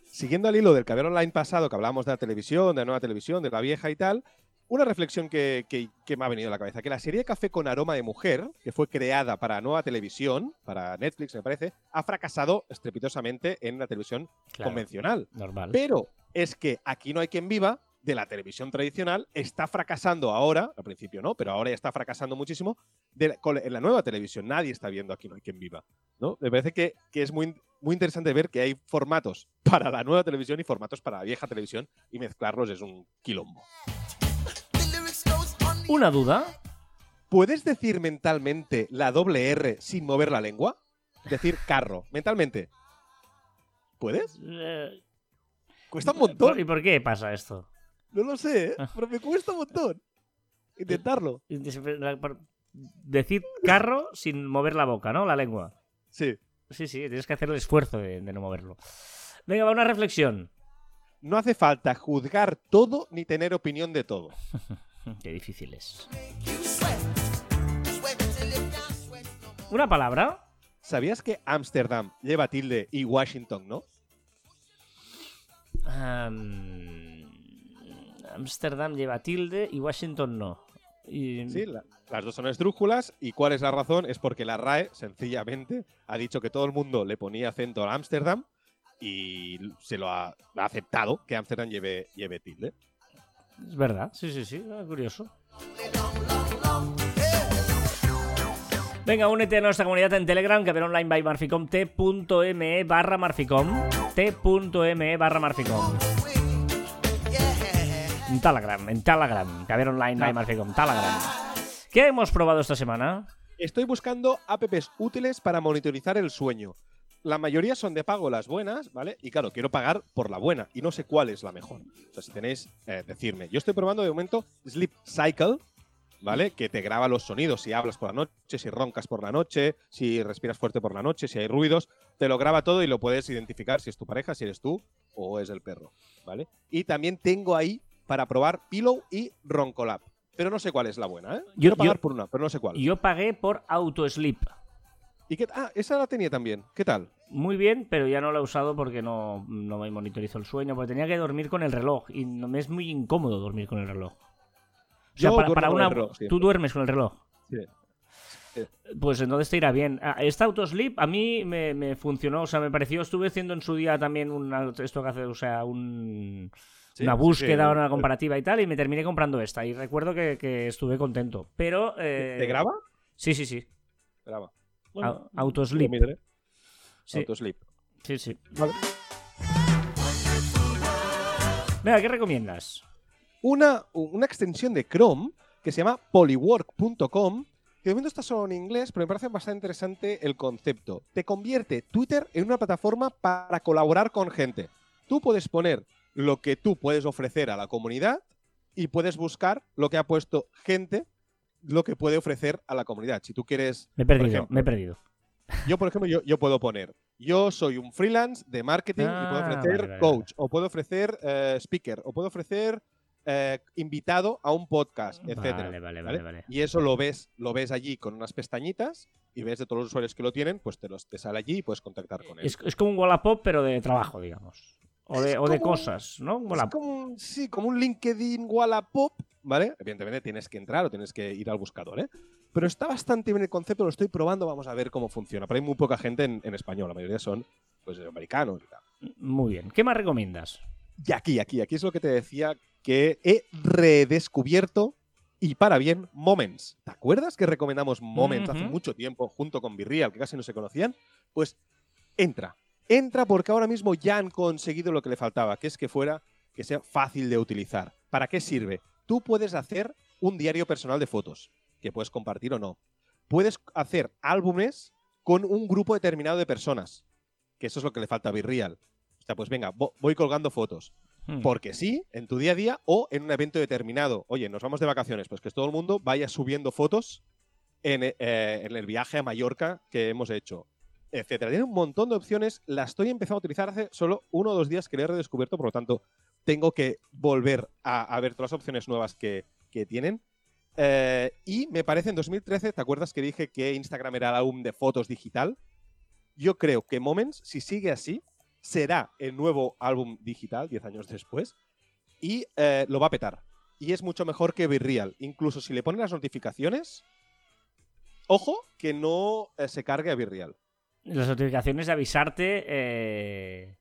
Siguiendo al hilo del caber online pasado, que hablábamos de la televisión, de la nueva televisión, de la vieja y tal, una reflexión que, que- que me ha venido a la cabeza, que la serie Café con aroma de mujer, que fue creada para nueva televisión, para Netflix me parece, ha fracasado estrepitosamente en la televisión Claro, convencional. normal. Pero es que aquí no hay quien viva de la televisión tradicional está fracasando ahora, al principio no, pero ahora ya está fracasando muchísimo de la- con- en la nueva televisión. Nadie está viendo aquí no hay quien viva. ¿no? Me parece que, que es muy, muy interesante ver que hay formatos para la nueva televisión y formatos para la vieja televisión y mezclarlos es un quilombo. Una duda. ¿Puedes decir mentalmente la doble R sin mover la lengua? Decir carro, mentalmente. ¿Puedes? Eh, Cuesta un ¿por- montón. ¿Y por qué pasa esto? No lo sé, ¿eh? Ah. pero me cuesta un montón. Intentarlo. Decir carro sin mover la boca, ¿no? La lengua. Sí. Sí, sí, tienes que hacer el esfuerzo de, de no moverlo. Venga, va una reflexión. No hace falta juzgar todo ni tener opinión de todo. Qué difícil es. Una palabra. ¿Sabías que Ámsterdam lleva tilde y Washington no? Am, Amsterdam lleva tilde y Washington no. Y... Sí, la- las dos son esdrújulas. ¿Y cuál es la razón? Es porque la RAE, sencillamente, ha dicho que todo el mundo le ponía acento a Ámsterdam y se lo ha, ha aceptado que Ámsterdam lleve, lleve tilde. Es verdad, sí, sí, sí, ah, curioso. Venga, únete a nuestra comunidad en Telegram, que online by Marficom, t.me barra Marficom, t.me barra Marficom. En Telegram, en Telegram, que online by Marficom, Telegram. ¿Qué hemos probado esta semana? Estoy buscando apps útiles para monitorizar el sueño. La mayoría son de pago las buenas, ¿vale? Y claro, quiero pagar por la buena y no sé cuál es la mejor. O sea, si tenéis, eh, decirme. Yo estoy probando de momento Sleep Cycle, ¿vale? Que te graba los sonidos si hablas por la noche, si roncas por la noche, si respiras fuerte por la noche, si hay ruidos. Te lo graba todo y lo puedes identificar si es tu pareja, si eres tú o es el perro, ¿vale? Y también tengo ahí para probar Pillow y Roncolab. Pero no sé cuál es la buena, ¿eh? Quiero pagar yo- por una, pero no sé cuál. Yo pagué por Autosleep. ¿Y qué, ah, esa la tenía también. ¿Qué tal? Muy bien, pero ya no la he usado porque no, no me monitorizo el sueño, porque tenía que dormir con el reloj y no, me es muy incómodo dormir con el reloj. O sea, Yo para, una... reloj. ¿Tú duermes con el reloj? Sí. Pues entonces te irá bien. Ah, Esta Autosleep a mí me, me funcionó, o sea, me pareció, estuve haciendo en su día también una, esto que hace, o sea, un, Sí, una sí, búsqueda, sí. una comparativa y tal, y me terminé comprando esta. Y recuerdo que, que estuve contento. Pero... eh, ¿Te graba? Sí, sí, sí. Graba. Au- Autosleep. lo miraré. Sí, Autosleep. sí, sí. Vale. Venga, ¿qué recomiendas? Una, una extensión de Chrome que se llama polywork.com, que de momento está solo en inglés, pero me parece bastante interesante el concepto. Te convierte Twitter en una plataforma para colaborar con gente. Tú puedes poner lo que tú puedes ofrecer a la comunidad y puedes buscar lo que ha puesto gente, lo que puede ofrecer a la comunidad. Si tú quieres Me he perdido, ejemplo. me he perdido. Yo, por ejemplo, yo, yo puedo poner, yo soy un freelance de marketing y puedo Ah, ofrecer vale, vale, coach, o puedo ofrecer eh, speaker, o puedo ofrecer eh, invitado a un podcast, etcétera. Vale, vale, ¿vale? vale. Y eso lo ves, lo ves allí con unas pestañitas y ves de todos los usuarios que lo tienen, pues te, los, te sale allí y puedes contactar con él. Es, es como un Wallapop, pero de trabajo, digamos. O de, o cosas, ¿no? Es como, un- sí, como un LinkedIn Wallapop, ¿vale? Evidentemente tienes que entrar o tienes que ir al buscador, ¿eh? Pero está bastante bien el concepto, lo estoy probando, vamos a ver cómo funciona. Pero hay muy poca gente en, en español, la mayoría son pues americanos y tal. Muy bien. ¿Qué más recomiendas? Y aquí, aquí, aquí es lo que te decía que he redescubierto y para bien Moments. ¿Te acuerdas que recomendamos Moments hace mucho tiempo junto con Virreal, que casi no se conocían? Pues entra, entra porque ahora mismo ya han conseguido lo que le faltaba, que es que fuera, que sea fácil de utilizar. ¿Para qué sirve? Tú puedes hacer un diario personal de fotos, que puedes compartir o no. Puedes hacer álbumes con un grupo determinado de personas, que eso es lo que le falta a Virreal. O sea, pues venga, vo- voy colgando fotos. Hmm. Porque sí, en tu día a día o en un evento determinado. Oye, nos vamos de vacaciones, pues que todo el mundo vaya subiendo fotos en, eh, en el viaje a Mallorca que hemos hecho, etcétera. Tiene un montón de opciones. La estoy empezando a utilizar hace solo uno o dos días que le he redescubierto, por lo tanto, tengo que volver a, a ver todas las opciones nuevas que, que tienen. Eh, y me parece en 2013, ¿te acuerdas que dije que Instagram era el álbum de fotos digital? Yo creo que Moments, si sigue así, será el nuevo álbum digital 10 años después y eh, lo va a petar. Y es mucho mejor que Virreal. Incluso si le ponen las notificaciones, ojo que no eh, se cargue a Virreal Las notificaciones de avisarte. eh,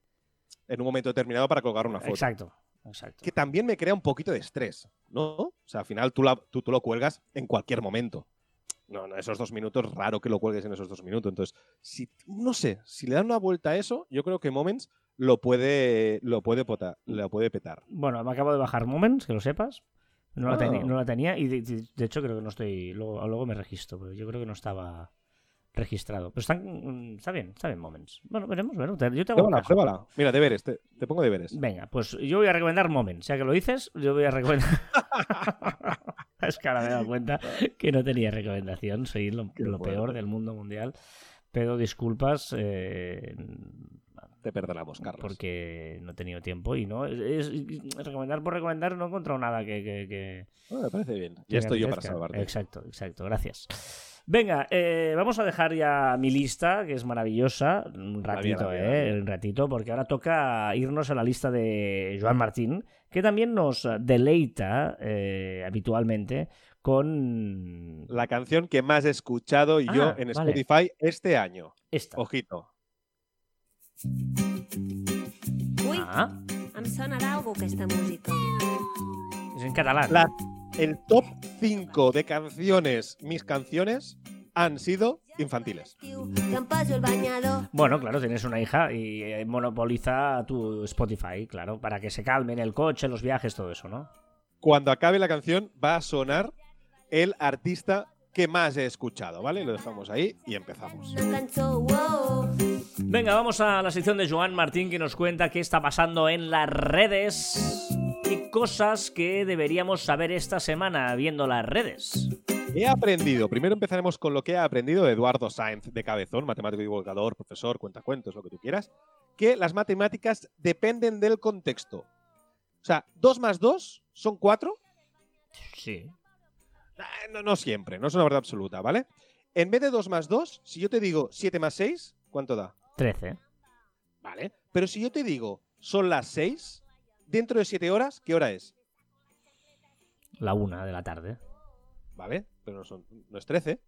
en un momento determinado para colgar una foto. Exacto, exacto. Que también me crea un poquito de estrés, ¿no? O sea, al final tú, la- tú, tú lo cuelgas en cualquier momento. No, no, esos dos minutos, raro que lo cuelgues en esos dos minutos. Entonces, si, no sé, si le dan una vuelta a eso, yo creo que Moments lo puede, lo puede, pota- lo puede petar. Bueno, me acabo de bajar Moments, que lo sepas. No la, Ah. teni- no la tenía y de, de- de hecho creo que no estoy. Luego, luego me registro, pero yo creo que no estaba registrado. Pero están, mm, está bien, está bien Moments. Bueno, veremos, veremos. Yo te hago Pruébala, pruébala. Mira, deberes, te, te pongo deberes. Venga, pues yo voy a recomendar Moments. Ya que lo dices, yo voy a recomendar. es que ahora me he dado cuenta que no tenía recomendación. Soy lo, lo bueno. peor del mundo mundial. Pero disculpas. eh, Te perdonamos, Carlos. porque no he tenido tiempo y no. Es, es- recomendar por recomendar no he encontrado nada que. que- que- Ah, me parece bien. Ya estoy yo para salvarte. Exacto, exacto. Gracias. Venga, eh, vamos a dejar ya mi lista, que es maravillosa, un ratito, eh, un ratito, porque ahora toca irnos a la lista de Joan Martín, que también nos deleita eh, habitualmente con La canción que más he escuchado yo Ah, en vale. Spotify este año. esta. Ojito. Ui, Ah, em sonarà aquesta música. es en catalán. La- el top 5 de canciones, mis canciones, han sido infantiles. Bueno, claro, tienes una hija y eh, monopoliza tu Spotify, claro, para que se calme en el coche, los viajes, todo eso, ¿no? Cuando acabe la canción va a sonar el artista que más he escuchado, ¿vale? Lo dejamos ahí y empezamos. Venga, vamos a la sección de Joan Martín que nos cuenta qué está pasando en las redes y cosas que deberíamos saber esta semana viendo las redes. He aprendido, primero empezaremos con lo que he aprendido de Eduardo Sainz de Cabezón, matemático divulgador, profesor, cuentacuentos, lo que tú quieras, que las matemáticas dependen del contexto. O sea, 2 más 2 son 4. Sí. No, no siempre, no es una verdad absoluta, ¿vale? En vez de 2 más 2, si yo te digo 7 más 6, ¿cuánto da? 13. Vale. Pero si yo te digo son las 6, dentro de 7 horas, ¿qué hora es? La una de la tarde. ¿Vale? Pero no, son, no es 13.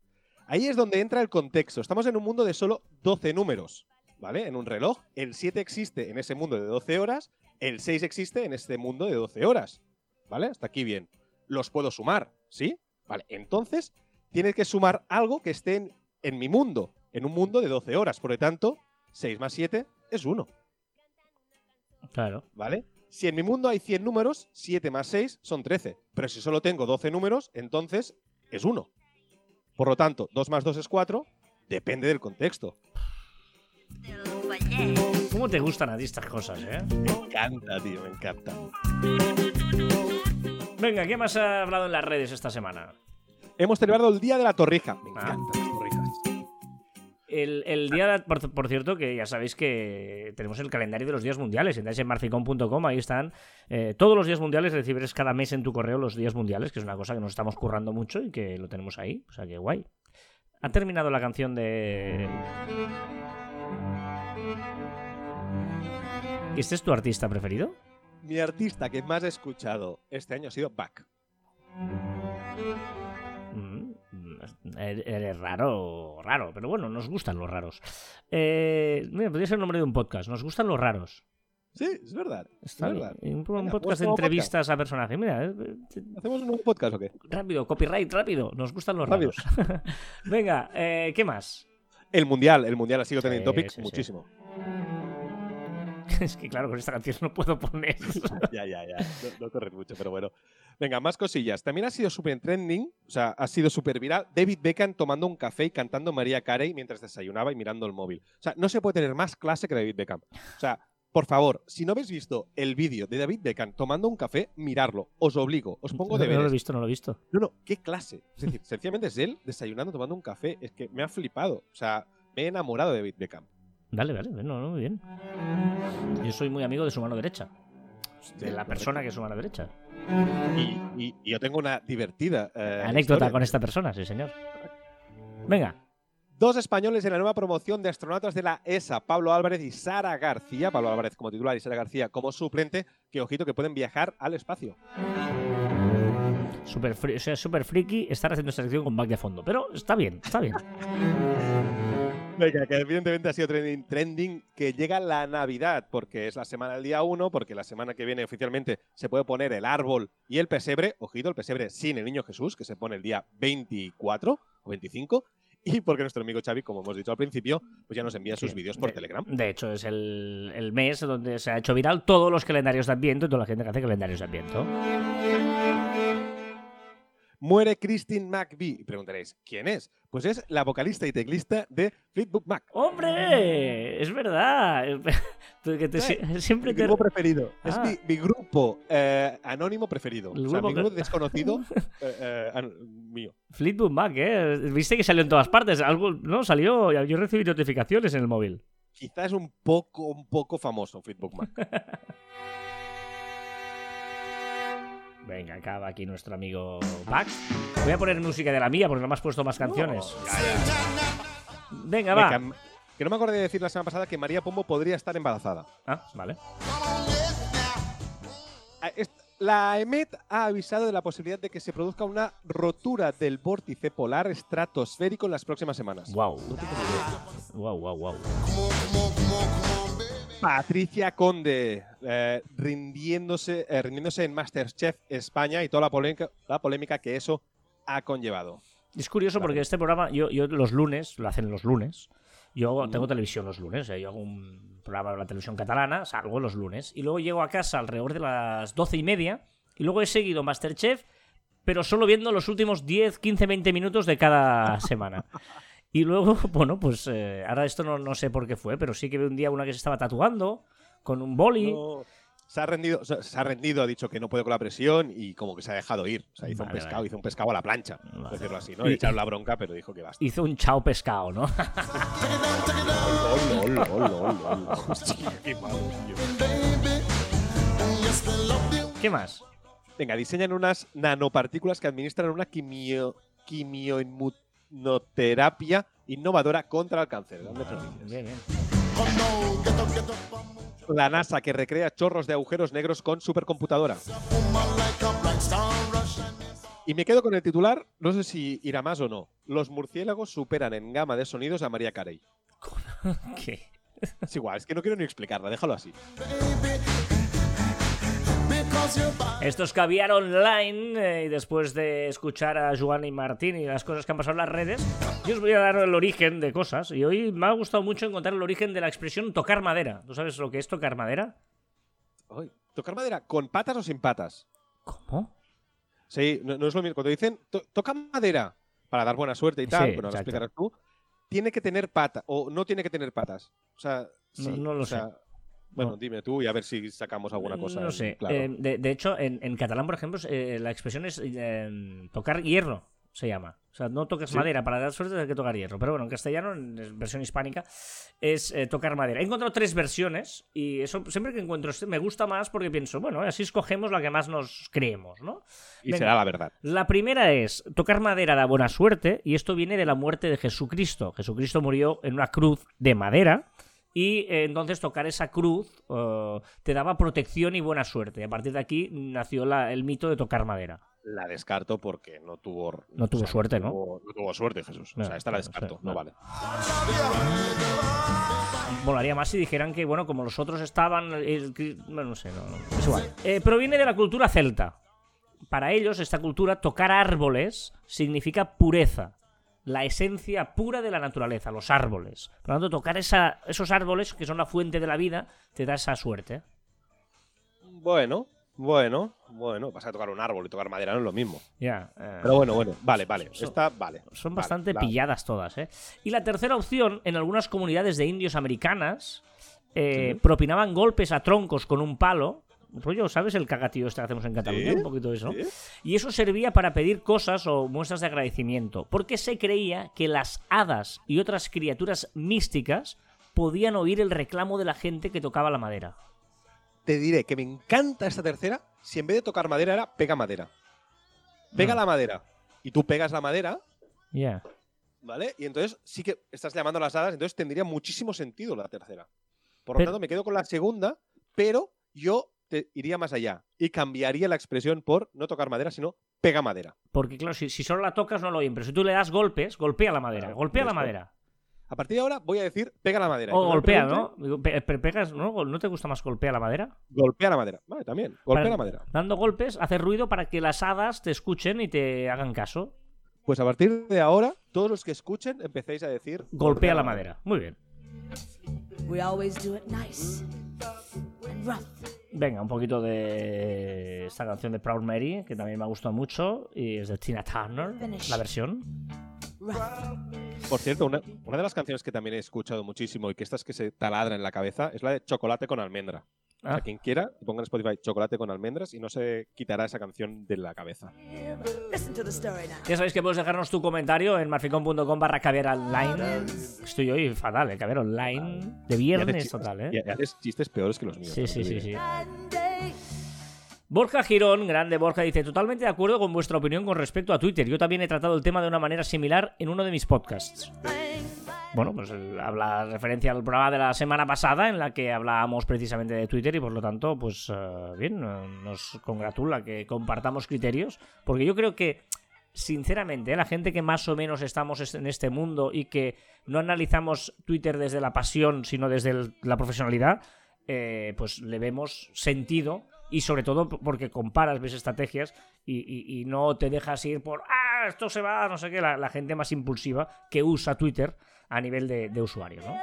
Ahí es donde entra el contexto. Estamos en un mundo de solo 12 números. ¿Vale? En un reloj, el 7 existe en ese mundo de 12 horas, el 6 existe en este mundo de 12 horas. ¿Vale? Hasta aquí bien. Los puedo sumar, ¿sí? Vale. Entonces, tienes que sumar algo que esté en, en mi mundo, en un mundo de 12 horas. Por lo tanto, 6 más 7 es 1. Claro. ¿vale? Si en mi mundo hay 100 números, 7 más 6 son 13. Pero si solo tengo 12 números, entonces es 1. Por lo tanto, 2 más 2 es 4, depende del contexto. ¿Cómo te gustan a ti estas cosas, eh? Me encanta, tío, me encanta. Venga, ¿qué más ha hablado en las redes esta semana? Hemos celebrado el Día de la Torrija. Me Ah. El, día, por, cierto, que ya sabéis que tenemos el calendario de los días mundiales. Entráis en marficom.com, ahí están eh, todos los días mundiales. Recibirás cada mes en tu correo los días mundiales, que es una cosa que nos estamos currando mucho y que lo tenemos ahí. O sea que guay. Ha terminado la canción de. ¿Y este es tu artista preferido? Mi artista que más he escuchado este año ha sido Bach. Mm, Eres raro, raro, pero bueno, nos gustan los raros. Eh, mira, podría ser el nombre de un podcast. Nos gustan los raros. Sí, es verdad. Está es verdad. Un, un Venga, podcast de entrevistas a personajes. Mira, eh, eh, ¿Hacemos un nuevo podcast o qué? rápido, copyright, rápido. Nos gustan los raros. Venga, eh, ¿qué más? El Mundial, el Mundial ha sido Sí, trending topic sí, sí. Es que claro, con esta canción no puedo poner. ya, ya, ya. No, no corres mucho, pero bueno. Venga, más cosillas. También ha sido súper trending, o sea, ha sido súper viral. David Beckham tomando un café y cantando María Carey mientras desayunaba y mirando el móvil. O sea, no se puede tener más clase que David Beckham. O sea, por favor, si no habéis visto el vídeo de David Beckham tomando un café, mirarlo. Os obligo, os pongo no, no lo he visto, no lo he visto. No, no, qué clase. Es decir, sencillamente es él desayunando, tomando un café. Es que me ha flipado. O sea, me he enamorado de David Beckham. Vale, vale, no, no, muy bien. Yo soy muy amigo de su mano derecha. De la persona que es su mano derecha. Y, y- y yo tengo una divertida eh, Anécdota historia. con esta persona, sí, señor. Venga, Dos españoles en la nueva promoción de astronautas de la ESA, Pablo Álvarez y Sara García. Pablo Álvarez como titular y Sara García como suplente, que ojito que pueden viajar al espacio. super, o sea, super friki estar haciendo esta sección con back de fondo. Pero está bien, está bien. Venga, que evidentemente ha sido trending, trending que llega la Navidad, porque es la semana del día 1, porque la semana que viene oficialmente se puede poner el árbol y el pesebre, ojito, el pesebre sin el niño Jesús, que se pone el día 24 o 25, y porque nuestro amigo Xavi, como hemos dicho al principio, pues ya nos envía sus Sí, vídeos por de- Telegram. De hecho, es el, el mes donde se ha hecho viral todos los calendarios de Adviento y toda la gente que hace calendarios de Adviento. Muere Christine McVie. Y preguntaréis, ¿quién es? Pues es la vocalista y teclista de Fleetwood Mac. ¡Hombre! Es verdad. Que te- Sí, siempre Mi te... grupo preferido. Ah. Es mi, mi grupo eh, anónimo preferido. El o sea, grupo mi grupo desconocido eh, eh, mío. Fleetwood Mac, ¿eh? Viste que salió en todas partes. Algo, no, salió. Yo recibí notificaciones en el móvil. Quizás un poco, un poco famoso Fleetwood Mac. Venga, acaba aquí nuestro amigo Pac. Voy a poner música de la mía porque no me has puesto más canciones. Venga, va. Venga, que no me acordé de decir la semana pasada que María Pombo podría estar embarazada. Ah, vale. Ah, La EMET ha avisado de la posibilidad de que se produzca una rotura del vórtice polar estratosférico en las próximas semanas. Wow. Wow, wow, wow. Patricia Conde eh, rindiéndose, eh, rindiéndose en Masterchef España y toda la polémica, la polémica que eso ha conllevado. Es curioso porque este programa, yo, yo los lunes, lo hacen los lunes. Yo tengo televisión los lunes, o sea, yo hago un programa de la televisión catalana, salgo los lunes. Y luego llego a casa alrededor de las doce y media. Y luego he seguido Masterchef, pero solo viendo los últimos 10, 15, 20 minutos de cada semana. Y luego, bueno, pues eh, ahora esto no, no sé por qué fue, pero sí que vi un día una que se estaba tatuando con un boli. No, se ha rendido, se ha rendido, ha dicho que no puede con la presión y como que se ha dejado ir. O sea, hizo Vale, un pescado, vale. hizo un pescado a la plancha, por decirlo así, ¿no? Y- echaron la bronca, pero dijo que basta. Hizo un chao pescado, ¿no? Qué malo, tío. ¿Qué más? Venga, diseñan unas nanopartículas que administran una quimio, quimioinmunoterapia innovadora contra el cáncer. Bien, bien. La NASA que recrea chorros de agujeros negros con supercomputadora. Y me quedo con el titular, no sé si irá más o no. Los murciélagos superan en gama de sonidos a María Carey. ¿Qué? Es igual, es que no quiero ni explicarla, déjalo así. Esto es Caviar Online eh, y después de escuchar a Joan y Martín y las cosas que han pasado en las redes, yo os voy a dar el origen de cosas y hoy me ha gustado mucho encontrar el origen de la expresión tocar madera. ¿Tú sabes lo que es tocar madera? Ay, ¿Tocar madera con patas o sin patas? ¿Cómo? Sí, no, no es lo mismo. Cuando dicen "To- toca madera para dar buena suerte y tal, Sí, pero lo explicarás tú, tiene que tener patas o no tiene que tener patas. O sea, sí, no lo o sea, Bueno, No. dime tú y a ver si sacamos alguna cosa. No sé. claro. Eh, de, de hecho, en, en catalán, por ejemplo, eh, la expresión es eh, tocar hierro, se llama. O sea, no toques Sí. madera, para dar suerte hay que tocar hierro. Pero bueno, en castellano, en versión hispánica, es eh, tocar madera. He encontrado tres versiones y eso siempre que encuentro este me gusta más porque pienso, bueno, así escogemos la que más nos creemos, ¿no? y venga. será la verdad. La primera es tocar madera da buena suerte y esto viene de la muerte de Jesucristo. Jesucristo murió en una cruz de madera y eh, entonces tocar esa cruz eh, te daba protección y buena suerte. A partir de aquí nació la- el mito de tocar madera. La descarto porque no tuvo. No tuvo suerte, ¿no? tuvo- no tuvo suerte, Jesús. No, o sea, esta la sé, descarto. no. Vale. Molaría más si dijeran que, bueno, como los otros estaban... bueno, no sé, no, no, es igual. Eh, proviene de la cultura celta. Para ellos, esta cultura, tocar árboles significa pureza. La esencia pura de la naturaleza, los árboles. Por lo tanto, tocar esa- esos árboles, que son la fuente de la vida, te da esa suerte. Bueno, bueno, bueno. Vas a tocar un árbol y tocar madera no es lo mismo. Ya. eh, Pero bueno, bueno. Vale, vale. Son- Esta, vale. Son Vale, bastante la- pilladas todas, ¿eh? Y la tercera opción, en algunas comunidades de indios americanas, eh, Sí. propinaban golpes a troncos con un palo. Rollo, ¿sabes el cagatío este que hacemos en Cataluña? ¿Sí? Un poquito de eso. ¿Sí? Y eso servía para pedir cosas o muestras de agradecimiento, porque se creía que las hadas y otras criaturas místicas podían oír el reclamo de la gente que tocaba la madera. Te diré que me encanta esta tercera si en vez de tocar madera era pega madera. Pega No. la madera y tú pegas la madera, Ya. ¿vale? Y entonces sí que estás llamando a las hadas, entonces tendría muchísimo sentido la tercera. Por lo Pero- tanto, me quedo con la segunda, pero yo te iría más allá y cambiaría la expresión por no tocar madera, sino pega madera. Porque, claro, si, si solo la tocas no lo oyen, pero si tú le das golpes, golpea la madera. Claro, golpea la madera. A partir de ahora voy a decir pega la madera. O golpea, ¿no? Digo, pe- pe- pegas, ¿no? ¿No te gusta más golpea la madera? Golpea la madera. Vale, también. Golpea Para- la madera. Dando golpes, hace ruido para que las hadas te escuchen y te hagan caso. Pues a partir de ahora, todos los que escuchen empecéis a decir Golpea la madera. Muy bien. We always do it nice and rough. Venga, un poquito de esta canción de Proud Mary, que también me ha gustado mucho, y es de Tina Turner, la versión. Por cierto, una, una de las canciones que también he escuchado muchísimo y que estas que se taladran en la cabeza es la de Chocolate con almendra. O Ah. sea, quien quiera, que ponga en Spotify Chocolate con almendras y no se quitará esa canción de la cabeza. Ya sabéis que puedes dejarnos tu comentario en marficon.com barra caviar online. Estoy hoy fatal, ¿eh? Caviar online de viernes total, ¿eh? Y haces chistes peores que los míos. Sí, sí, te sí, diré. sí. Borja Girón, grande Borja, dice, totalmente de acuerdo con vuestra opinión con respecto a Twitter. Yo también he tratado el tema de una manera similar en uno de mis podcasts. Bueno, pues habla referencia al programa de la semana pasada en la que hablábamos precisamente de Twitter y por lo tanto, pues eh, bien, eh, nos congratula que compartamos criterios, porque yo creo que, sinceramente, la gente que más o menos estamos es- en este mundo y que no analizamos Twitter desde la pasión, sino desde la profesionalidad, eh, pues le vemos sentido y sobre todo porque comparas, ves estrategias y, no te dejas ir por, ah, esto se va, no sé qué, la, gente más impulsiva que usa Twitter a nivel de, de usuario, ¿no?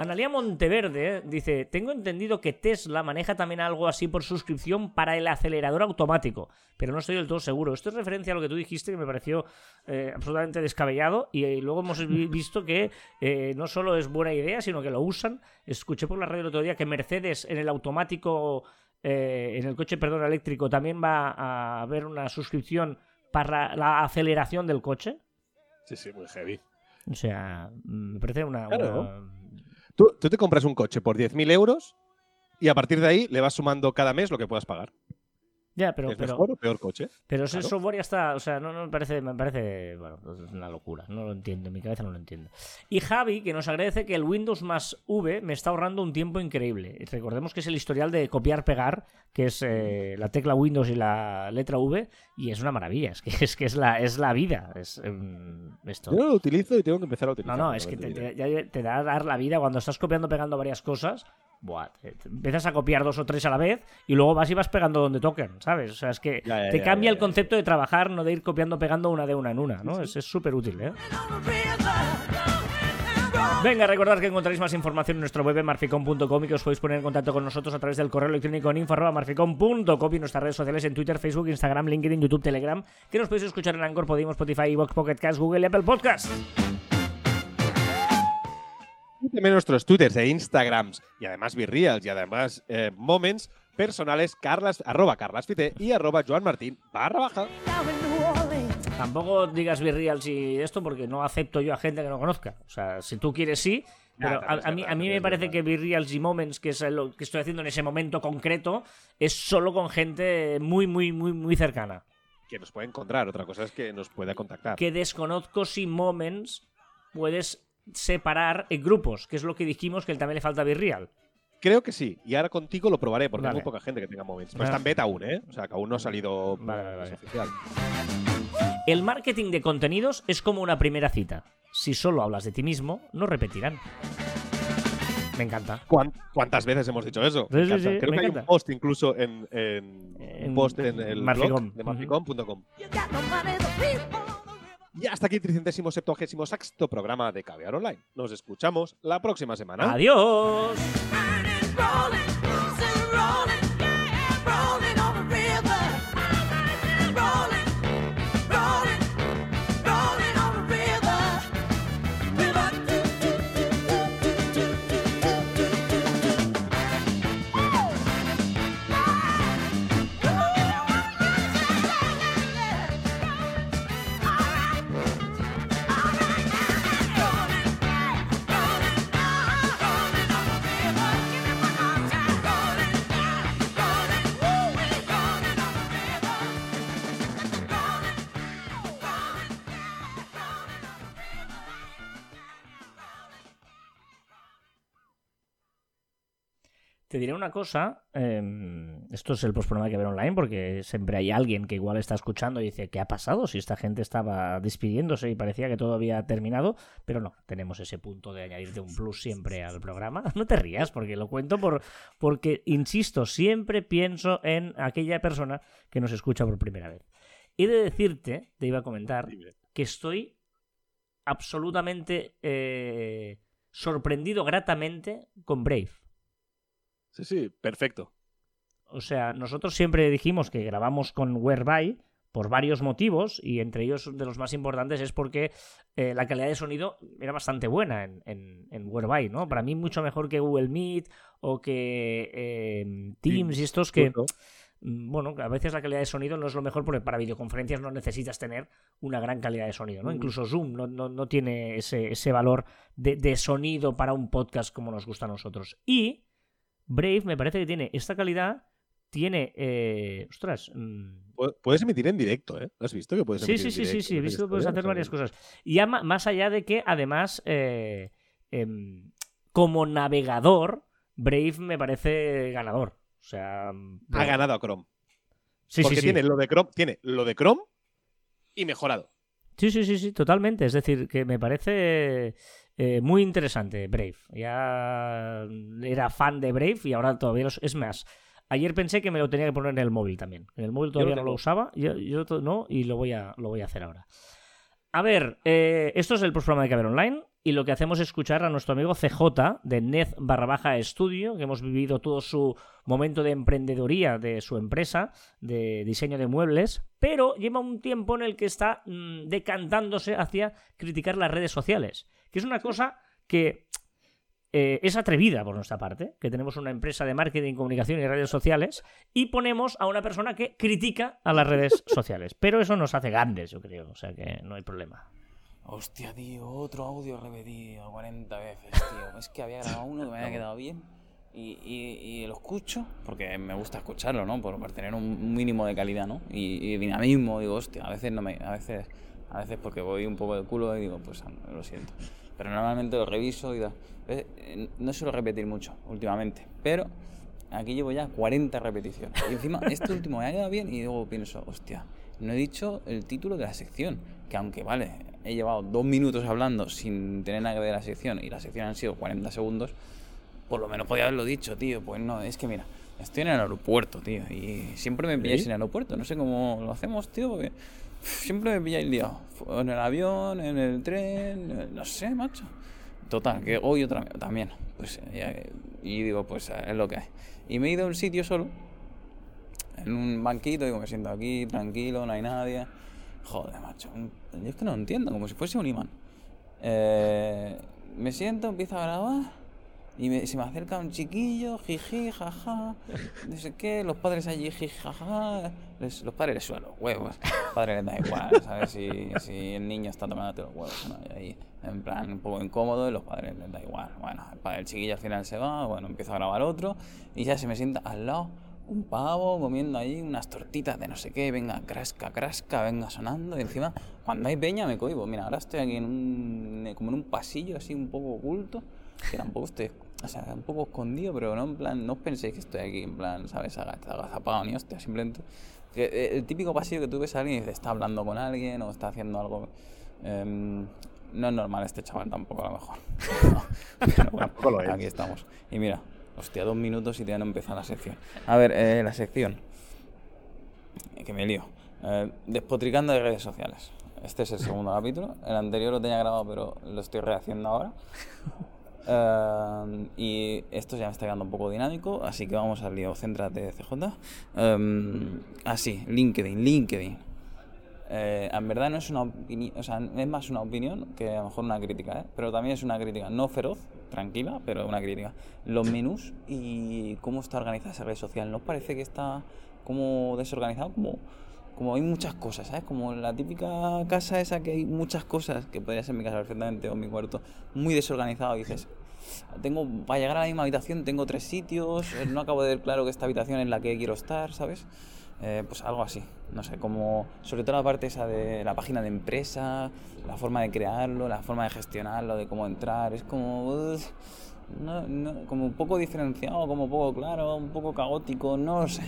Analia Monteverde dice, tengo entendido que Tesla maneja también algo así por suscripción para el acelerador automático, pero no estoy del todo seguro. Esto es referencia a lo que tú dijiste que me pareció eh, absolutamente descabellado y, eh, luego hemos vi- visto que eh, no solo es buena idea, sino que lo usan. Escuché por la radio el otro día que Mercedes en el automático, eh, en el coche, perdón, eléctrico, también va a haber una suscripción para la aceleración del coche. Sí, sí, muy heavy. O sea, mm, me parece una... Claro. una- Tú, tú te compras un coche por 10.000 euros y a partir de ahí le vas sumando cada mes lo que puedas pagar. Ya, pero, ¿Es pero, mejor o peor coche? Pero ese Claro. software ya está, o sea, no, no me parece, me parece, bueno, es una locura, no lo entiendo, en mi cabeza no lo entiendo. Y Javi, que nos agradece que el Windows más V me está ahorrando un tiempo increíble. Recordemos que es el historial de copiar-pegar, que es eh, la tecla Windows y la letra V, y es una maravilla, es que es, que es, la, es la vida, es em, esto. Yo no lo utilizo y tengo que empezar a No, utilizarlo. no, es que te, te- ya te da a dar la vida cuando estás copiando, pegando varias cosas. Buah, te- te empiezas a copiar dos o tres a la vez y luego vas y vas pegando donde toquen, ¿sabes? O sea, es que Ya, ya, te ya, cambia ya, el ya. concepto de trabajar, no de ir copiando, pegando una de una en una, ¿no? Es es súper útil, ¿eh? Venga, recordad que encontraréis más información en nuestro web marficom.com y que os podéis poner en contacto con nosotros a través del correo electrónico en info.marficom.com y nuestras redes sociales en Twitter, Facebook, Instagram, LinkedIn, YouTube, Telegram, que nos podéis escuchar en Anchor, Podimo, Spotify, Vox, Pocket Cast, Google y Apple Podcast. También nuestros twitters e instagrams y además virreals y además eh, moments personales carlas, arroba carlasfite y arroba joanmartin barra baja. Tampoco digas virreals y esto porque no acepto yo a gente que no conozca. O sea, si tú quieres sí, pero a, a mí, a mí me parece que virreals y moments, que es lo que estoy haciendo en ese momento concreto, es solo con gente muy, muy, muy, muy cercana. Que nos puede encontrar, otra cosa es que nos pueda contactar. Que desconozco si moments puedes separar en grupos, que es lo que dijimos que él también le falta virreal. Creo que sí, y ahora contigo lo probaré porque Vale. hay muy poca gente que tenga moments. Pero Vale. está en beta aún, ¿eh? O sea, que aún no ha salido Vale, vale, vale. oficial. El marketing de contenidos es como una primera cita. Si solo hablas de ti mismo, no repetirán. Me encanta. ¿Cuán- ¿Cuántas veces hemos dicho eso? Sí, Me sí, encanta. sí, Creo me que hay encanta. un post incluso en, en- En un post en el Marficom. blog de marficom.com. Y hasta aquí 376 sexto programa de Caviar Online. Nos escuchamos la próxima semana. Adiós. Te diré una cosa, eh, esto es el postprograma que ver online, porque siempre hay alguien que igual está escuchando y dice, ¿qué ha pasado? Si esta gente estaba despidiéndose y parecía que todo había terminado, pero no, tenemos ese punto de añadirte un plus siempre al programa. No te rías, porque lo cuento por, porque, insisto, siempre pienso en aquella persona que nos escucha por primera vez. He de decirte, te iba a comentar, que estoy absolutamente eh, sorprendido gratamente con Brave. Sí, sí, perfecto. O sea, nosotros siempre dijimos que grabamos con Whereby por varios motivos y entre ellos de los más importantes es porque eh, la calidad de sonido era bastante buena en, en, en Whereby, ¿no? Para mí mucho mejor que Google Meet o que eh, Teams y estos que, mm, bueno, a veces la calidad de sonido no es lo mejor porque para videoconferencias no necesitas tener una gran calidad de sonido, ¿no? Mm. Incluso Zoom no, no, no tiene ese, ese valor de, de sonido para un podcast como nos gusta a nosotros. Y Brave me parece que tiene esta calidad tiene. eh, ostras. mm, Pu- Puedes emitir en directo, ¿eh? ¿Lo has visto que puedes Sí, emitir sí, en sí, sí, directo sí. He visto que puedes hacer varias cosas. Y ya más allá de que, además, eh, em, como navegador, Brave me parece ganador. O sea. Ha bueno, ganado a Chrome. Sí, porque sí, sí. tiene lo de Chrome, tiene lo de Chrome y mejorado. Sí, sí, sí, sí, totalmente. Es decir, que me parece eh, muy interesante Brave. Ya era fan de Brave y ahora todavía los... Es más, ayer pensé que me lo tenía que poner en el móvil también. En el móvil todavía no lo usaba, yo, no, y lo voy a, lo voy a hacer ahora. A ver, eh, esto es el programa de Caber Online y lo que hacemos es escuchar a nuestro amigo CJ de Ned barra baja estudio, que hemos vivido todo su momento de emprendedoría de su empresa, de diseño de muebles, pero lleva un tiempo en el que está mm, decantándose hacia criticar las redes sociales, que es una cosa que eh, es atrevida por nuestra parte, que tenemos una empresa de marketing, comunicación y redes sociales, y ponemos a una persona que critica a las redes sociales. Pero eso nos hace grandes, yo creo, o sea que no hay problema. Hostia, tío, otro audio repetido 40 veces, tío. Es que había grabado uno que me había quedado bien y, y- y lo escucho porque me gusta escucharlo, ¿no? Por, por tener un mínimo de calidad, ¿no? Y, y dinamismo, digo, hostia, a veces no me. A veces, a veces porque voy un poco de culo y digo, pues lo siento. Pero normalmente lo reviso y da. Eh, No suelo repetir mucho últimamente, pero aquí llevo ya 40 repeticiones. Y encima, este último me ha quedado bien y luego pienso, hostia, no he dicho el título de la sección. Que aunque, vale, he llevado dos minutos hablando sin tener nada que ver la sección y la sección han sido 40 segundos, por lo menos podía haberlo dicho, tío. Pues no, es que mira, estoy en el aeropuerto, tío. Y siempre me pilláis ¿Sí? en el aeropuerto. No sé cómo lo hacemos, tío, porque siempre me pilláis liado. En el avión, en el tren, no sé, macho. Total, que hoy otra también. Pues, y digo, pues es lo que hay. Y me he ido a un sitio solo, en un banquito, digo, me siento aquí, tranquilo, no hay nadie. Joder, macho. Yo es que no entiendo, como si fuese un imán. Eh, me siento, empiezo a grabar y me- se me acerca un chiquillo, jiji, jaja, no sé qué, los padres allí, jiji, jaja, les- los padres les suenan los huevos, los padres les da igual, ¿sabes? Si, si el niño está tomándote los huevos, ¿no? Y ahí, en plan, un poco incómodo y los padres les da igual. Bueno, el, padre, el chiquillo al final se va, bueno, empiezo a grabar otro y ya se me sienta al lado un pavo comiendo ahí unas tortitas de no sé qué, venga, crasca, crasca, venga sonando. Y encima, cuando hay peña me cohibo. Mira, ahora estoy aquí en un, como en un pasillo así un poco oculto, que tampoco estoy, o sea, un poco escondido, pero no en plan, no os penséis que estoy aquí en plan, ¿sabes? aga- Agazapado ni hostia, simplemente. eh, El típico pasillo que tú ves a alguien y dices, está hablando con alguien o está haciendo algo. em, no es normal este chaval tampoco, a lo mejor. Pero bueno, lo es. aquí estamos. Y mira, hostia, dos minutos y te han empezado la sección. A ver, eh, la sección. Eh, Que me lío. Eh, despotricando de redes sociales. Este es el segundo capítulo. El anterior lo tenía grabado, pero lo estoy rehaciendo ahora. Eh, y esto ya me está quedando un poco dinámico, así que vamos al lío. Céntrate, CJ. Eh, así, LinkedIn, LinkedIn. Eh, en verdad no es una opinión, o sea, es más una opinión que a lo mejor una crítica, ¿eh? pero también es una crítica no feroz, tranquila, pero una crítica. Los menús y cómo está organizada esa red social, ¿no parece que está como desorganizado? Como, como hay muchas cosas, ¿sabes? Como la típica casa esa que hay muchas cosas, que podría ser mi casa perfectamente o mi cuarto, muy desorganizado dices, tengo, para llegar a la misma habitación tengo tres sitios, eh, no acabo de ver claro que esta habitación es la que quiero estar, ¿sabes? Eh, pues algo así, no sé, como sobre todo la parte esa de la página de empresa, la forma de crearlo, la forma de gestionarlo, de cómo entrar, es como, no, no, como un poco diferenciado, como un poco claro, un poco caótico, no lo sé,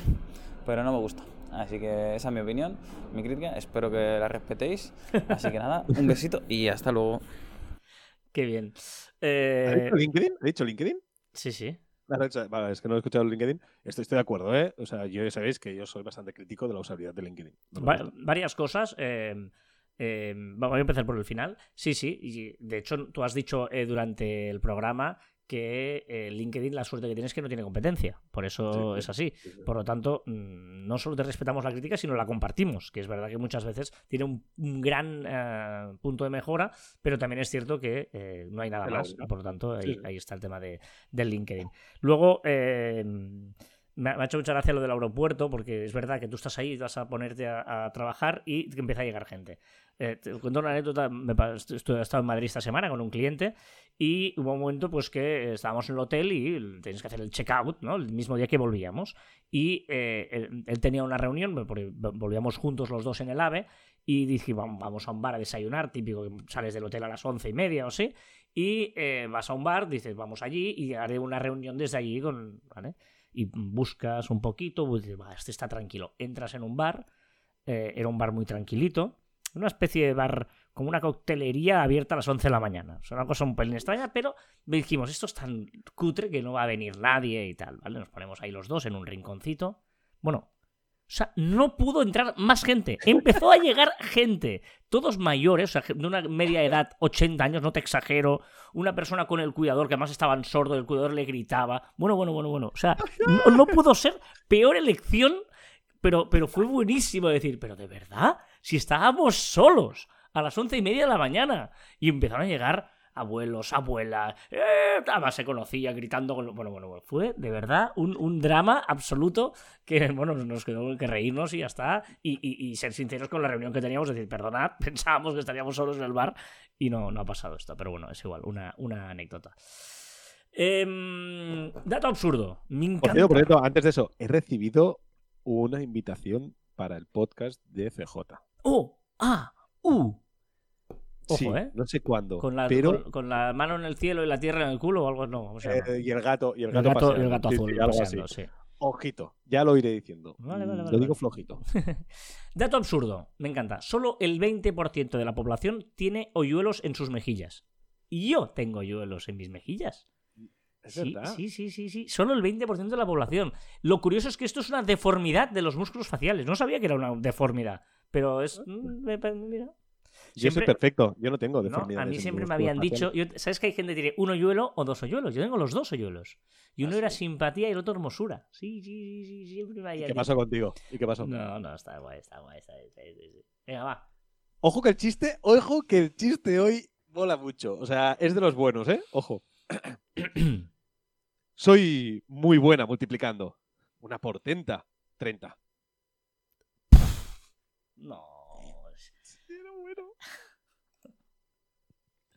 pero no me gusta. Así que esa es mi opinión, mi crítica, espero que la respetéis. Así que nada, un besito y hasta luego. Qué bien. ¿Ha Eh, dicho LinkedIn? ¿Ha dicho LinkedIn? sí, sí. Vale, sea, vale, es que no he escuchado LinkedIn. Estoy, estoy de acuerdo, ¿eh? O sea, yo ya sabéis que yo soy bastante crítico de la usabilidad de LinkedIn. No Va- varias cosas. eh, eh, vamos a empezar por el final. Sí, sí. Y de hecho, tú has dicho eh, durante el programa que eh, LinkedIn la suerte que tiene es que no tiene competencia. Por eso Sí, es así. Sí, sí. Por lo tanto, mm, no solo te respetamos la crítica, sino la compartimos, que es verdad que muchas veces tiene un, un gran eh, punto de mejora, pero también es cierto que eh, no hay nada más. y por lo tanto, ahí, está el tema de, del LinkedIn. Luego, me ha, hecho mucha gracia lo del aeropuerto, porque es verdad que tú estás ahí, vas a ponerte a, a trabajar y que empieza a llegar gente. Eh, te cuento una anécdota, me pa- estu- estu- he estado en Madrid esta semana con un cliente y hubo un momento pues que estábamos en el hotel y tenías que hacer el checkout, ¿no? El mismo día que volvíamos. Y eh, él, él tenía una reunión, porque volvíamos juntos los dos en el AVE y dije, "Vam- vamos a un bar a desayunar, típico que sales del hotel a las once y media o así, y eh, vas a un bar, dices, vamos allí y haré una reunión desde allí con... ¿vale? Y buscas un poquito, pues, dices, "Va, este está tranquilo. Entras en un bar, eh, era un bar muy tranquilito, una especie de bar como una coctelería abierta a las 11 de la mañana. Es una cosa un pelín extraña, pero dijimos, esto es tan cutre que no va a venir nadie y tal, ¿vale? Nos ponemos ahí los dos en un rinconcito. Bueno, o sea, no pudo entrar más gente. Empezó a llegar gente. Todos mayores, o sea, de una media edad, 80 años, no te exagero. Una persona con el cuidador, que además estaban sordos, el cuidador le gritaba. Bueno, bueno, bueno, bueno. O sea, no, no pudo ser peor elección, pero, pero fue buenísimo decir, pero de verdad, si estábamos solos a las once y media de la mañana y empezaron a llegar abuelos, abuelas, eh, además se conocía gritando con lo- bueno, bueno, bueno, fue de verdad un, un drama absoluto que, bueno, nos quedó que reírnos y ya está, y, y- y ser sinceros con la reunión que teníamos, decir, perdonad, pensábamos que estaríamos solos en el bar y no, no ha pasado esto, pero bueno, es igual, una, una anécdota. Em, dato absurdo, me Por cierto, por cierto, antes de eso, he recibido una invitación para el podcast de CJ. ¡Oh! ¡Ah! ¡Uh! Ojo, Sí, ¿eh? No sé cuándo. Con la, pero, con, con la mano en el cielo y la tierra en el culo o algo, no, eh, y el gato, y el el gato, gato, paseando. el gato Sí, sí, azul algo paseando, así. sí. Ojito, ya lo iré diciendo. Vale, vale, Mm, vale, lo digo flojito. Dato absurdo, me encanta. Solo el 20% de la población tiene hoyuelos en sus mejillas. Y yo tengo hoyuelos en mis mejillas. Es sí, verdad. sí, sí, sí, sí. Solo el 20% de la población. Lo curioso es que esto es una deformidad de los músculos faciales. No sabía que era una deformidad. Pero es. mm, me pa- Mira. Yo soy Siempre- perfecto, yo no tengo No, deformidades. a mí siempre me habían dicho. yo- ¿Sabes que hay gente que tiene un hoyuelo o dos hoyuelos? Yo tengo los dos hoyuelos. Y uno ¿Ah, era sí? simpatía y el otro hermosura. Sí, sí, sí, sí, siempre me ¿Y habían qué dicho. pasó contigo? ¿Y qué pasó? No, no, está guay, está guay. Está, está- está- está- Venga, va. Ojo que el chiste, ojo que el chiste hoy mola mucho. O sea, es de los buenos, ¿eh? Ojo. Soy muy buena multiplicando. Una portenta. 30. No.